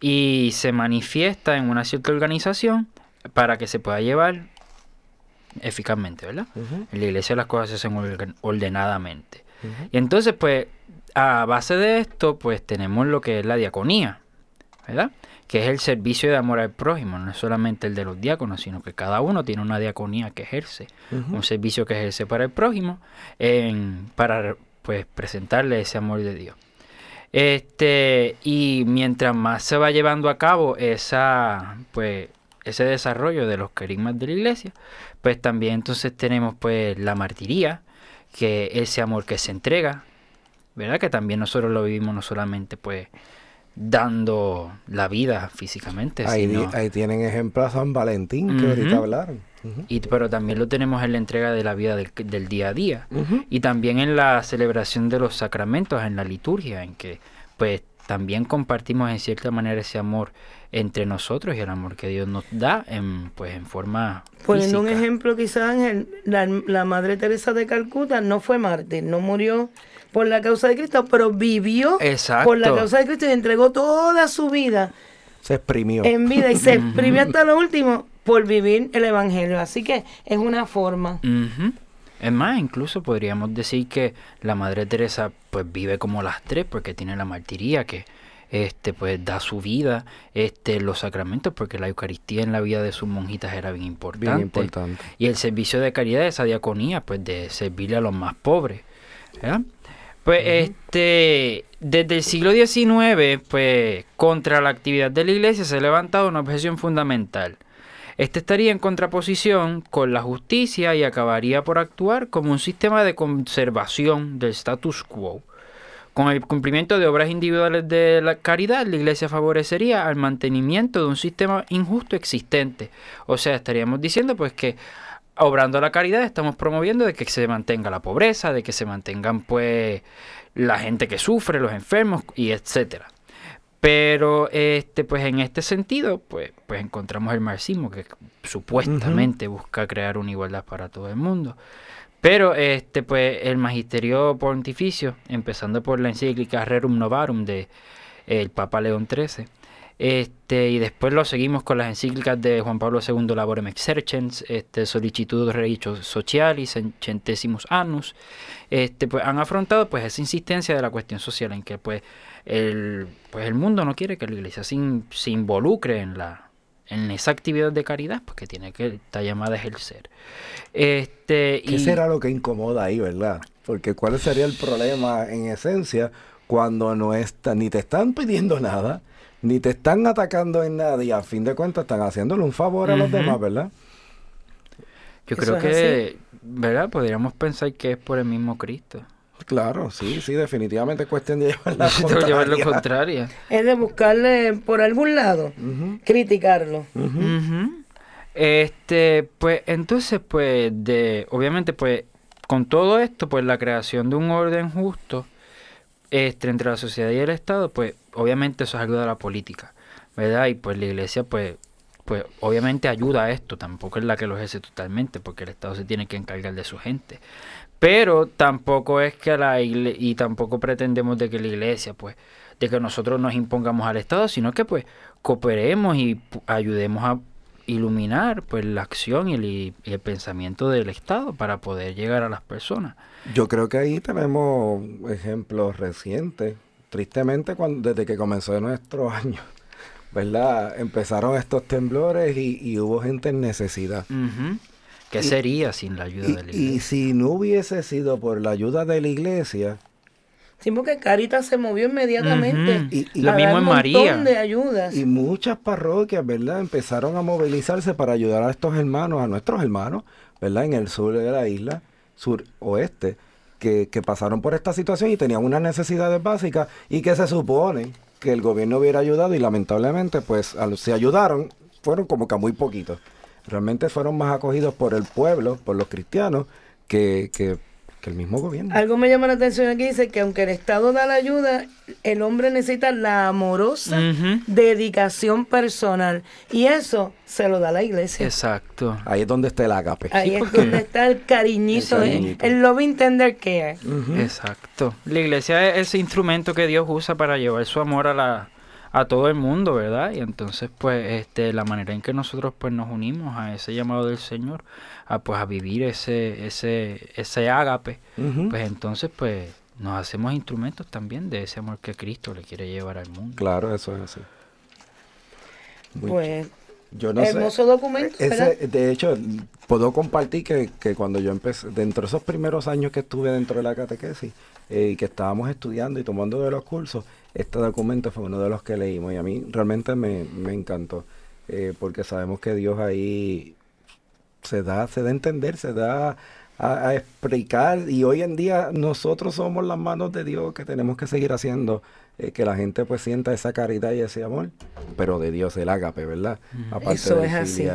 y se manifiesta en una cierta organización para que se pueda llevar eficazmente, ¿verdad? En la iglesia las cosas se hacen ordenadamente. Y entonces, pues, a base de esto, pues tenemos lo que es la diaconía, ¿verdad? Que es el servicio de amor al prójimo, no es solamente el de los diáconos, sino que cada uno tiene una diaconía que ejerce, un servicio que ejerce para el prójimo, en- para pues presentarle ese amor de Dios. Este, y mientras más se va llevando a cabo esa, pues, ese desarrollo de los carismas de la iglesia, pues también entonces tenemos pues la martiría, que ese amor que se entrega, ¿verdad? Que también nosotros lo vivimos no solamente pues dando la vida físicamente, Ahí, di- sino- ahí tienen ejemplo a San Valentín, que Ujú. ahorita hablaron. Y, pero también lo tenemos en la entrega de la vida del, del día a día. Y también en la celebración de los sacramentos, en la liturgia, en que pues también compartimos en cierta manera ese amor entre nosotros y el amor que Dios nos da en pues en forma poniendo un física. ejemplo quizás, Ángel, la, la Madre Teresa de Calcuta no fue mártir, no murió por la causa de Cristo, pero vivió Exacto. por la causa de Cristo y entregó toda su vida Se exprimió. en vida y se exprimió hasta lo último por vivir el Evangelio. Así que es una forma. Es más, incluso podríamos decir que la Madre Teresa pues vive como las tres porque tiene la martiría que este pues da su vida, este los sacramentos porque la Eucaristía en la vida de sus monjitas era bien importante. Bien importante. Y el servicio de caridad, esa diaconía, pues de servirle a los más pobres. ¿verdad? Pues este, desde el siglo XIX, pues contra la actividad de la iglesia se ha levantado una objeción fundamental. Este estaría en contraposición con la justicia y acabaría por actuar como un sistema de conservación del status quo. Con el cumplimiento de obras individuales de la caridad, la Iglesia favorecería al mantenimiento de un sistema injusto existente. O sea, estaríamos diciendo pues que obrando la caridad estamos promoviendo de que se mantenga la pobreza, de que se mantengan pues la gente que sufre, los enfermos y etcétera. Pero este, pues en este sentido, pues, pues encontramos el marxismo que supuestamente busca crear una igualdad para todo el mundo. Pero este, pues, el magisterio pontificio, empezando por la encíclica Rerum Novarum de el Papa León XIII, este, y después lo seguimos con las encíclicas de Juan Pablo II Laborem Exercens, este, Solicitud Reichos Socialis, Centesimus Annus, este, pues han afrontado pues esa insistencia de la cuestión social en que pues el, pues el mundo no quiere que la iglesia se involucre en la en esa actividad de caridad, porque tiene que estar llamada a ejercer. Este, ¿Qué será lo que incomoda ahí, verdad? Porque ¿cuál sería el problema en esencia cuando no está, ni te están pidiendo nada, ni te están atacando en nada y a fin de cuentas están haciéndole un favor a los demás, ¿verdad? Yo creo que, ¿verdad? Podríamos pensar que es por el mismo Cristo. Claro, sí, sí, definitivamente es cuestión de llevar la contraria. Es de buscarle por algún lado, criticarlo. Este, pues, entonces, pues, de, obviamente, pues, con todo esto, pues, la creación de un orden justo este, entre la sociedad y el Estado, pues, obviamente eso es algo de la política, ¿verdad? Y pues la iglesia, pues, pues obviamente ayuda a esto, tampoco es la que lo ejerce totalmente, porque el Estado se tiene que encargar de su gente. Pero tampoco es que la iglesia, y tampoco pretendemos de que la iglesia, pues, de que nosotros nos impongamos al Estado, sino que pues cooperemos y ayudemos a iluminar pues la acción y el, el, pensamiento del Estado para poder llegar a las personas. Yo creo que ahí tenemos ejemplos recientes. Tristemente, cuando, desde que comenzó nuestro año, ¿verdad? Empezaron estos temblores y, hubo gente en necesidad. ¿Qué sería sin la ayuda de la iglesia? Y si no hubiese sido por la ayuda de la iglesia. Sí, porque Caritas se movió inmediatamente. y, lo mismo en María. de ayudas. Y muchas parroquias, ¿verdad? Empezaron a movilizarse para ayudar a estos hermanos, a nuestros hermanos, ¿verdad? En el sur de la isla, sur oeste, que, que pasaron por esta situación y tenían unas necesidades básicas y que se supone que el gobierno hubiera ayudado y lamentablemente, pues, se ayudaron, fueron como que muy poquitos realmente fueron más acogidos por el pueblo, por los cristianos, que, que, el mismo gobierno. Algo me llama la atención aquí, dice que aunque el Estado da la ayuda, el hombre necesita la amorosa dedicación personal. Y eso se lo da la iglesia. Exacto. Ahí es donde está el agape. Ahí es donde está el cariñito, el, el loving tender care. Exacto. La iglesia es ese instrumento que Dios usa para llevar su amor a la a todo el mundo, ¿verdad? Y entonces, pues, este, la manera en que nosotros, pues, nos unimos a ese llamado del Señor, a, pues, a vivir ese, ese, ese ágape, pues, entonces, pues, nos hacemos instrumentos también de ese amor que Cristo le quiere llevar al mundo. Claro, eso es así. pues, yo no hermoso documento. de hecho, puedo compartir que, que, cuando yo empecé, dentro de esos primeros años que estuve dentro de la catequesis, eh, y que estábamos estudiando y tomando de los cursos, este documento fue uno de los que leímos y a mí realmente me, encantó, eh, porque sabemos que Dios ahí se da, se da a entender, se da a, explicar y hoy en día nosotros somos las manos de Dios que tenemos que seguir haciendo eh, que la gente pues sienta esa caridad y ese amor, pero de Dios el ágape, ¿verdad? Eso es así.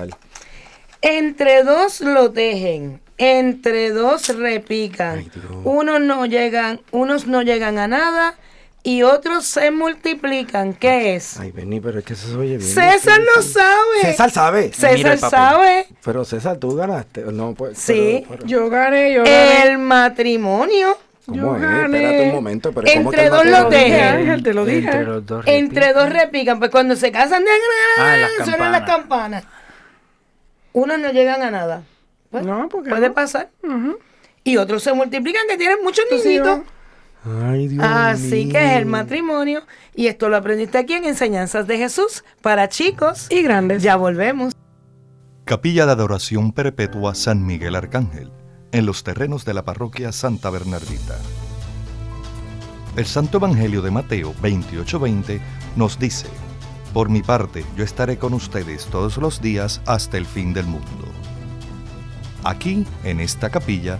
Entre dos lo tejen, entre dos repican. unos no llegan, unos no llegan a nada y otros se multiplican. ¿Qué es? Ay, Benny, pero es que eso se oye bien. César lo sabe. César sabe. César sabe. Pero César, tú ganaste. No, pues, sí, yo gané, yo gané. El matrimonio. ¿Cómo yo es? Gané. Espérate un momento. Pero Entre dos lo dejan. Te lo dije. Entre, los dos Entre dos repican. Pues cuando se casan de ah, las suenan las campanas. Unos no llegan a nada. Pues, no, porque puede pasar. Y otros se multiplican que tienen muchos niñitos. Ay, Dios Así que es el matrimonio. Y esto lo aprendiste aquí en Enseñanzas de Jesús para chicos y grandes. Ya volvemos. Capilla de Adoración Perpetua San Miguel Arcángel, en los terrenos de la parroquia Santa Bernardita. El Santo Evangelio de Mateo 28:20 nos dice, Por mi parte, yo estaré con ustedes todos los días hasta el fin del mundo. Aquí, en esta capilla,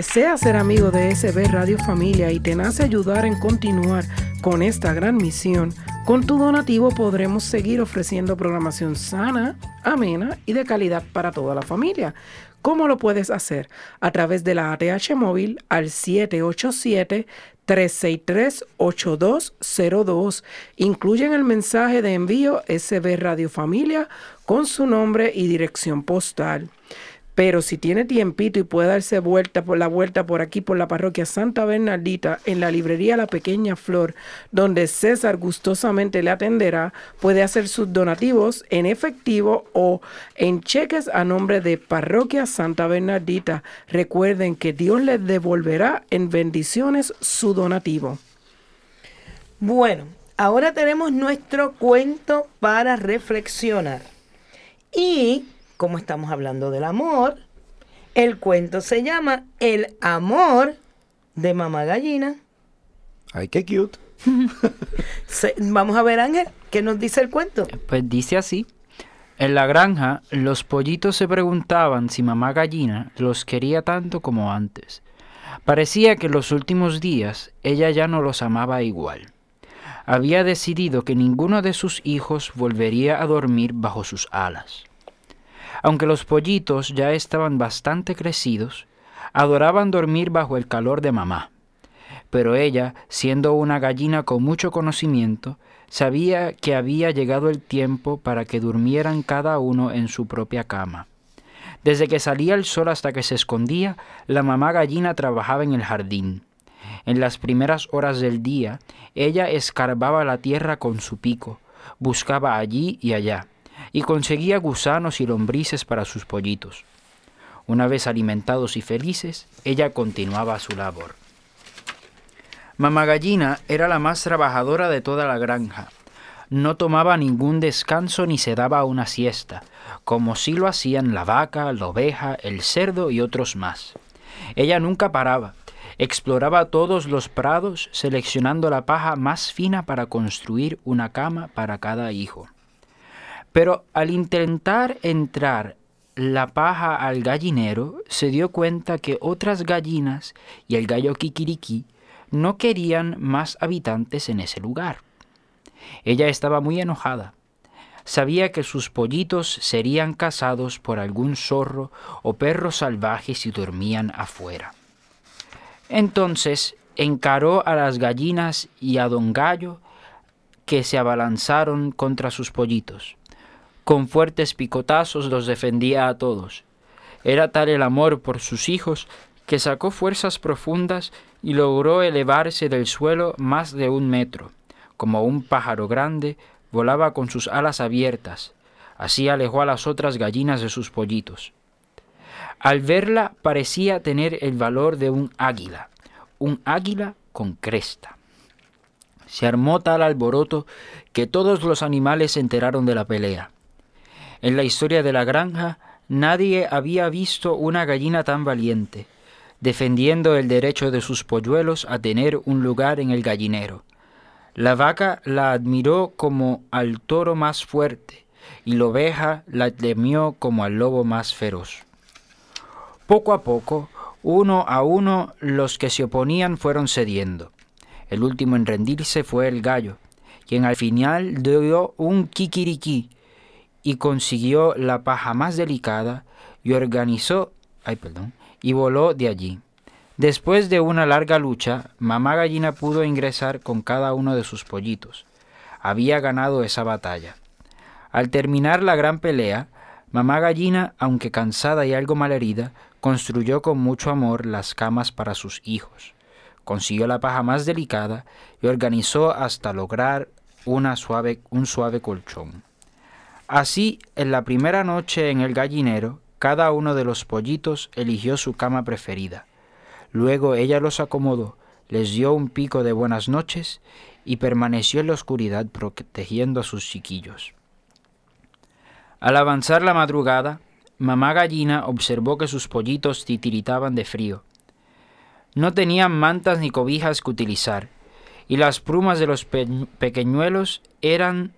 Deseas ser amigo de SB Radio Familia y te nace ayudar en continuar con esta gran misión, con tu donativo podremos seguir ofreciendo programación sana, amena y de calidad para toda la familia. ¿Cómo lo puedes hacer? A través de la ATH móvil al 787-363-8202. Incluyen el mensaje de envío SB Radio Familia con su nombre y dirección postal. Pero si tiene tiempito y puede darse vuelta por la vuelta por aquí por la parroquia Santa Bernardita en la librería La Pequeña Flor, donde César gustosamente le atenderá, puede hacer sus donativos en efectivo o en cheques a nombre de Parroquia Santa Bernardita. Recuerden que Dios les devolverá en bendiciones su donativo. Bueno, ahora tenemos nuestro cuento para reflexionar. Y como estamos hablando del amor, el cuento se llama El amor de mamá gallina. Ay, qué cute. Vamos a ver, Ángel, ¿qué nos dice el cuento? Pues dice así. En la granja, los pollitos se preguntaban si mamá gallina los quería tanto como antes. Parecía que en los últimos días ella ya no los amaba igual. Había decidido que ninguno de sus hijos volvería a dormir bajo sus alas. Aunque los pollitos ya estaban bastante crecidos, adoraban dormir bajo el calor de mamá. Pero ella, siendo una gallina con mucho conocimiento, sabía que había llegado el tiempo para que durmieran cada uno en su propia cama. Desde que salía el sol hasta que se escondía, la mamá gallina trabajaba en el jardín. En las primeras horas del día, ella escarbaba la tierra con su pico, buscaba allí y allá, y conseguía gusanos y lombrices para sus pollitos. Una vez alimentados y felices, ella continuaba su labor. Mamá Gallina era la más trabajadora de toda la granja. No tomaba ningún descanso ni se daba una siesta, como sí lo hacían la vaca, la oveja, el cerdo y otros más. Ella nunca paraba, exploraba todos los prados, seleccionando la paja más fina para construir una cama para cada hijo. Pero al intentar entrar la paja al gallinero, se dio cuenta que otras gallinas y el gallo Kikiriki no querían más habitantes en ese lugar. Ella estaba muy enojada. Sabía que sus pollitos serían cazados por algún zorro o perro salvaje si dormían afuera. Entonces encaró a las gallinas y a don Gallo que se abalanzaron contra sus pollitos. Con fuertes picotazos los defendía a todos. Era tal el amor por sus hijos que sacó fuerzas profundas y logró elevarse del suelo más de un metro. Como un pájaro grande, volaba con sus alas abiertas. Así alejó a las otras gallinas de sus pollitos. Al verla parecía tener el valor de un águila, un águila con cresta. Se armó tal alboroto que todos los animales se enteraron de la pelea. En la historia de la granja nadie había visto una gallina tan valiente, defendiendo el derecho de sus polluelos a tener un lugar en el gallinero. La vaca la admiró como al toro más fuerte, y la oveja la temió como al lobo más feroz. Poco a poco, uno a uno, los que se oponían fueron cediendo. El último en rendirse fue el gallo, quien al final dio un kikiriki y consiguió la paja más delicada y organizó, ay perdón, y voló de allí. Después de una larga lucha, mamá gallina pudo ingresar con cada uno de sus pollitos. Había ganado esa batalla. Al terminar la gran pelea, mamá gallina, aunque cansada y algo malherida, construyó con mucho amor las camas para sus hijos. Consiguió la paja más delicada y organizó hasta lograr una suave, un suave colchón. Así, en la primera noche en el gallinero, cada uno de los pollitos eligió su cama preferida. Luego ella los acomodó, les dio un pico de buenas noches y permaneció en la oscuridad protegiendo a sus chiquillos. Al avanzar la madrugada, mamá gallina observó que sus pollitos titiritaban de frío. No tenían mantas ni cobijas que utilizar, y las plumas de los pequeñuelos eran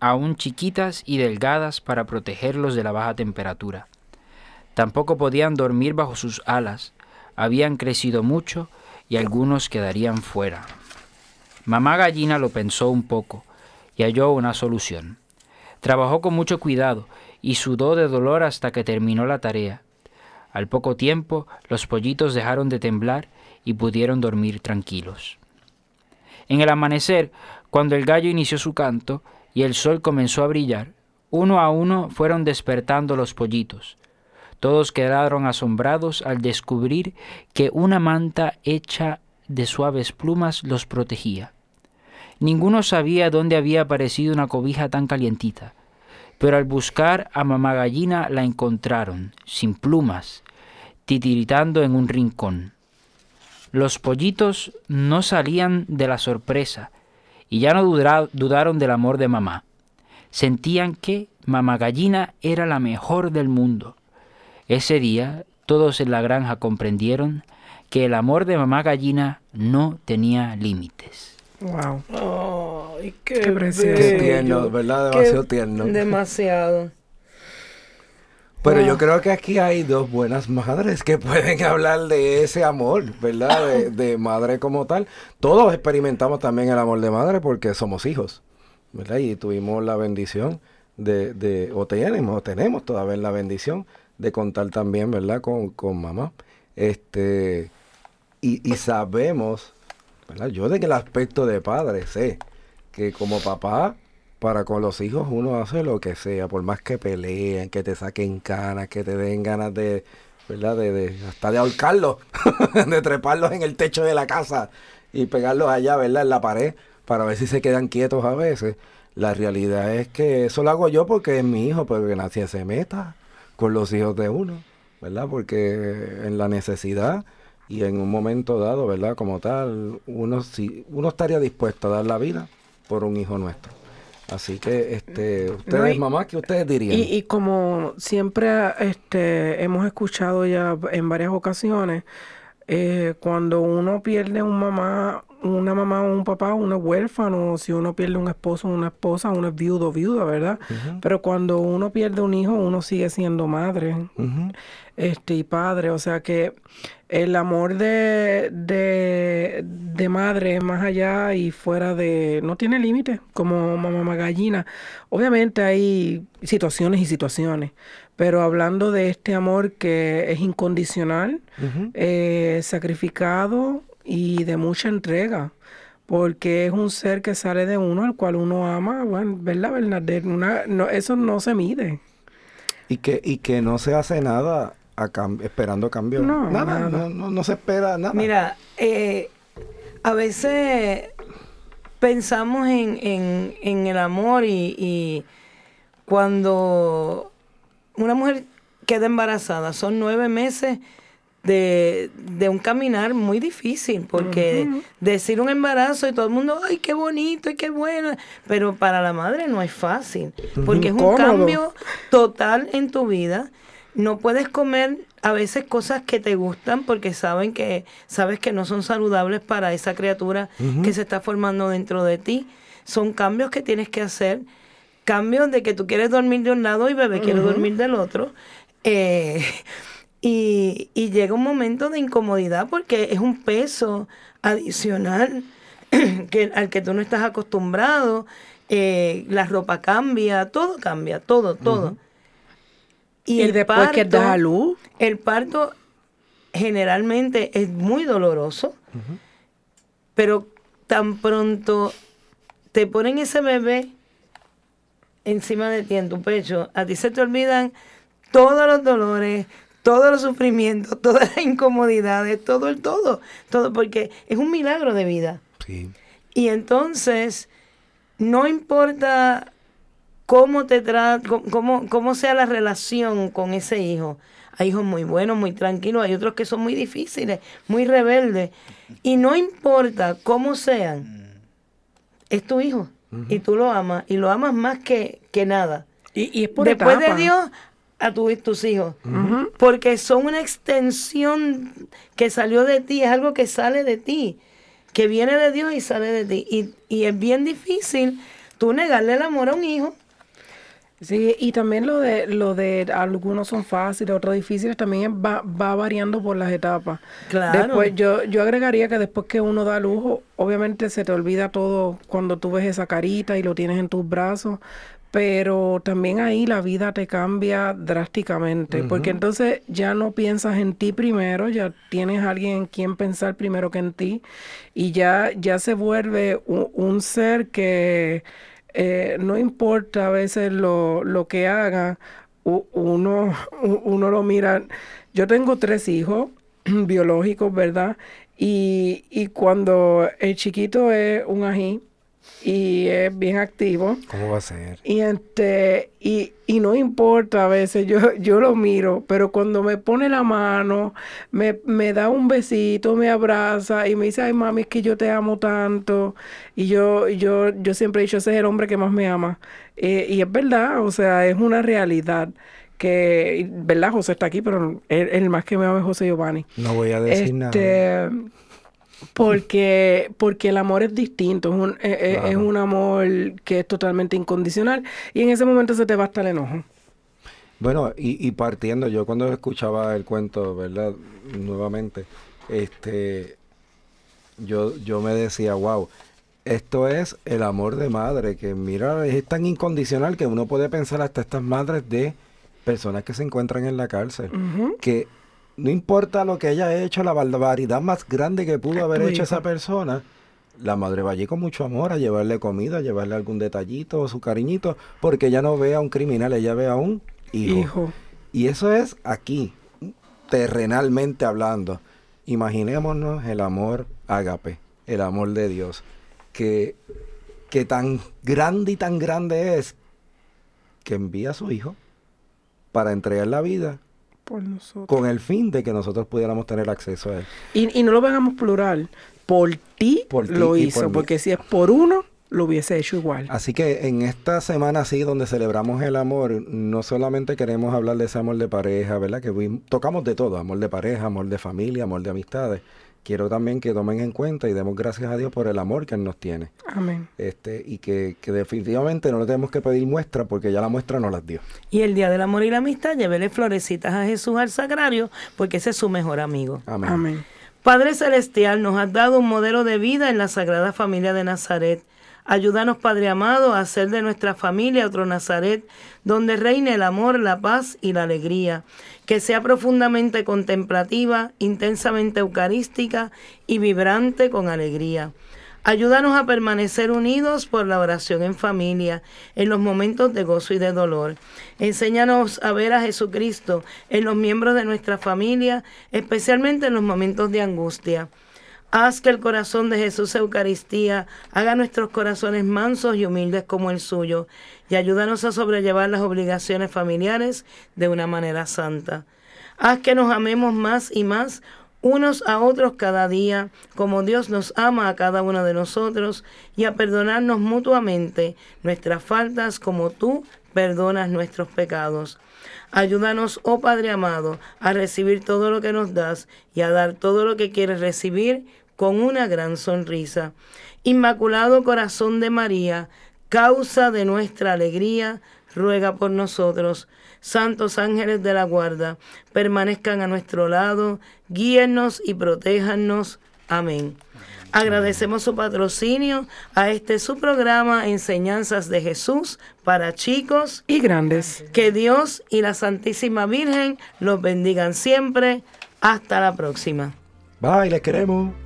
aún chiquitas y delgadas para protegerlos de la baja temperatura. Tampoco podían dormir bajo sus alas, habían crecido mucho y algunos quedarían fuera. Mamá gallina lo pensó un poco y halló una solución. Trabajó con mucho cuidado y sudó de dolor hasta que terminó la tarea. Al poco tiempo los pollitos dejaron de temblar y pudieron dormir tranquilos. En el amanecer, cuando el gallo inició su canto y el sol comenzó a brillar, uno a uno fueron despertando los pollitos. Todos quedaron asombrados al descubrir que una manta hecha de suaves plumas los protegía. Ninguno sabía dónde había aparecido una cobija tan calientita, pero al buscar a mamá gallina la encontraron, sin plumas, titiritando en un rincón. Los pollitos no salían de la sorpresa y ya no dudaron del amor de mamá. Sentían que mamá gallina era la mejor del mundo. Ese día todos en la granja comprendieron que el amor de mamá gallina no tenía límites. Wow. Qué, Qué tierno, ¿verdad? Demasiado tierno. Demasiado. Pero yo creo que aquí hay dos buenas madres que pueden hablar de ese amor, ¿verdad? De, de, madre como tal. Todos experimentamos también el amor de madre porque somos hijos, ¿verdad? Y tuvimos la bendición de, de o tenemos, o tenemos todavía la bendición de contar también, ¿verdad? Con, con mamá. Este, y, y sabemos yo de que el aspecto de padre sé que como papá, para con los hijos uno hace lo que sea, por más que peleen, que te saquen canas, que te den ganas de, ¿verdad? De, de hasta de ahorcarlos, de treparlos en el techo de la casa y pegarlos allá, ¿verdad? En la pared, para ver si se quedan quietos a veces. La realidad es que eso lo hago yo porque es mi hijo, pero que nadie se meta con los hijos de uno, ¿verdad? Porque en la necesidad y en un momento dado, ¿verdad? Como tal, uno, si, uno estaría dispuesto a dar la vida por un hijo nuestro. Así que, este, ustedes, mamá, ¿qué ustedes dirían? Y, y, como siempre este, hemos escuchado ya en varias ocasiones, eh, cuando uno pierde un mamá, una mamá o un papá, uno es huérfano, si uno pierde un esposo o una esposa, uno es viudo o viuda, ¿verdad? Pero cuando uno pierde un hijo, uno sigue siendo madre este, y padre, o sea que el amor de, de, de madre más allá y fuera de... no tiene límite, como mamá gallina. Obviamente hay situaciones y situaciones, pero hablando de este amor que es incondicional, eh, sacrificado y de mucha entrega, porque es un ser que sale de uno al cual uno ama, bueno, ¿verdad, Bernadette? Una, no, eso no se mide. Y que, y que no se hace nada esperando cambio. No, nada, No, no, se espera nada. Mira, eh, a veces pensamos en, en, el amor y, y, cuando una mujer queda embarazada, son nueve meses de, un caminar muy difícil, porque decir un embarazo y todo el mundo, ay, qué bonito y qué bueno, pero para la madre no es fácil, porque es un cambio total en tu vida. No puedes comer a veces cosas que te gustan porque saben que sabes que no son saludables para esa criatura que se está formando dentro de ti. Son cambios que tienes que hacer, cambios de que tú quieres dormir de un lado y bebé quiere dormir del otro. Eh, y, llega un momento de incomodidad porque es un peso adicional que, al que tú no estás acostumbrado. Eh, la ropa cambia, todo cambia, todo, todo. Y, el después parto, que da a luz. El parto generalmente es muy doloroso, pero tan pronto te ponen ese bebé encima de ti, en tu pecho, a ti se te olvidan todos los dolores, todos los sufrimientos, todas las incomodidades, todo el todo, todo, porque es un milagro de vida. Sí. Y entonces no importa cómo te tra cómo, cómo sea la relación con ese hijo. Hay hijos muy buenos, muy tranquilos, hay otros que son muy difíciles, muy rebeldes. Y no importa cómo sean, es tu hijo. Y tú lo amas, y lo amas más que, que nada. Y, es por Después de Dios, a tu, tus hijos. Porque son una extensión que salió de ti, es algo que sale de ti, que viene de Dios y sale de ti. Y, y es bien difícil tú negarle el amor a un hijo. Sí, y también lo de lo de algunos son fáciles, otros difíciles, también va, va variando por las etapas. Claro. Después, yo, yo agregaría que después que uno da lujo, obviamente se te olvida todo cuando tú ves esa carita y lo tienes en tus brazos, pero también ahí la vida te cambia drásticamente, porque entonces ya no piensas en ti primero, ya tienes a alguien en quien pensar primero que en ti, y ya, ya se vuelve un ser que eh, no importa a veces lo, lo que haga, uno, uno lo mira. Yo tengo tres hijos biológicos, ¿verdad? Y, y cuando el chiquito es un ají, y es bien activo. ¿Cómo va a ser? Y este y, y no importa a veces, yo, yo lo miro, pero cuando me pone la mano, me, me da un besito, me abraza y me dice, ay mami, es que yo te amo tanto. Y yo, yo, yo siempre he dicho, ese es el hombre que más me ama. Eh, y es verdad, o sea, es una realidad que, ¿verdad? José está aquí, pero el, más que me ama es José Giovanni. No voy a decir nada. Porque, porque el amor es distinto, es un, e, e, es, un amor que es totalmente incondicional y en ese momento se te va hasta el enojo. Bueno, y, y partiendo, yo cuando escuchaba el cuento, ¿verdad? Nuevamente, este, yo, yo me decía, wow, esto es el amor de madre, que mira, es tan incondicional que uno puede pensar hasta estas madres de personas que se encuentran en la cárcel, que no importa lo que haya hecho, la barbaridad más grande que pudo haber hecho esa persona, la madre va allí con mucho amor a llevarle comida, a llevarle algún detallito o su cariñito, porque ella no ve a un criminal, ella ve a un hijo. Y eso es aquí, terrenalmente hablando. Imaginémonos el amor ágape, el amor de Dios, que, que tan grande y tan grande es que envía a su hijo para entregar la vida con el fin de que nosotros pudiéramos tener acceso a él. Y, no lo veamos plural. Por ti, lo hizo, porque si es por uno, lo hubiese hecho igual. Así que en esta semana así donde celebramos el amor, no solamente queremos hablar de ese amor de pareja, ¿verdad? Que tocamos de todo, amor de pareja, amor de familia, amor de amistades, quiero también que tomen en cuenta y demos gracias a Dios por el amor que Él nos tiene. Amén. Este, y que, definitivamente no le tenemos que pedir muestra porque ya la muestra nos las dio. Y el día del amor y la amistad, llévele florecitas a Jesús al sagrario porque ese es su mejor amigo. Amén. Amén. Padre Celestial, nos has dado un modelo de vida en la Sagrada Familia de Nazaret. Ayúdanos, Padre amado, a hacer de nuestra familia otro Nazaret, donde reine el amor, la paz y la alegría que sea profundamente contemplativa, intensamente eucarística y vibrante con alegría. Ayúdanos a permanecer unidos por la oración en familia, en los momentos de gozo y de dolor. Enséñanos a ver a Jesucristo en los miembros de nuestra familia, especialmente en los momentos de angustia. Haz que el corazón de Jesús Eucaristía haga nuestros corazones mansos y humildes como el suyo, y ayúdanos a sobrellevar las obligaciones familiares de una manera santa. Haz que nos amemos más y más unos a otros cada día, como Dios nos ama a cada uno de nosotros, y a perdonarnos mutuamente nuestras faltas como tú perdonas nuestros pecados. Ayúdanos, oh Padre amado, a recibir todo lo que nos das y a dar todo lo que quieres recibir con una gran sonrisa. Inmaculado Corazón de María, causa de nuestra alegría, ruega por nosotros. Santos ángeles de la guarda, permanezcan a nuestro lado, guíennos y protéjanos. Amén. Agradecemos su patrocinio a este su programa Enseñanzas de Jesús para chicos y grandes. Que Dios y la Santísima Virgen los bendigan siempre. Hasta la próxima. Bye, les queremos.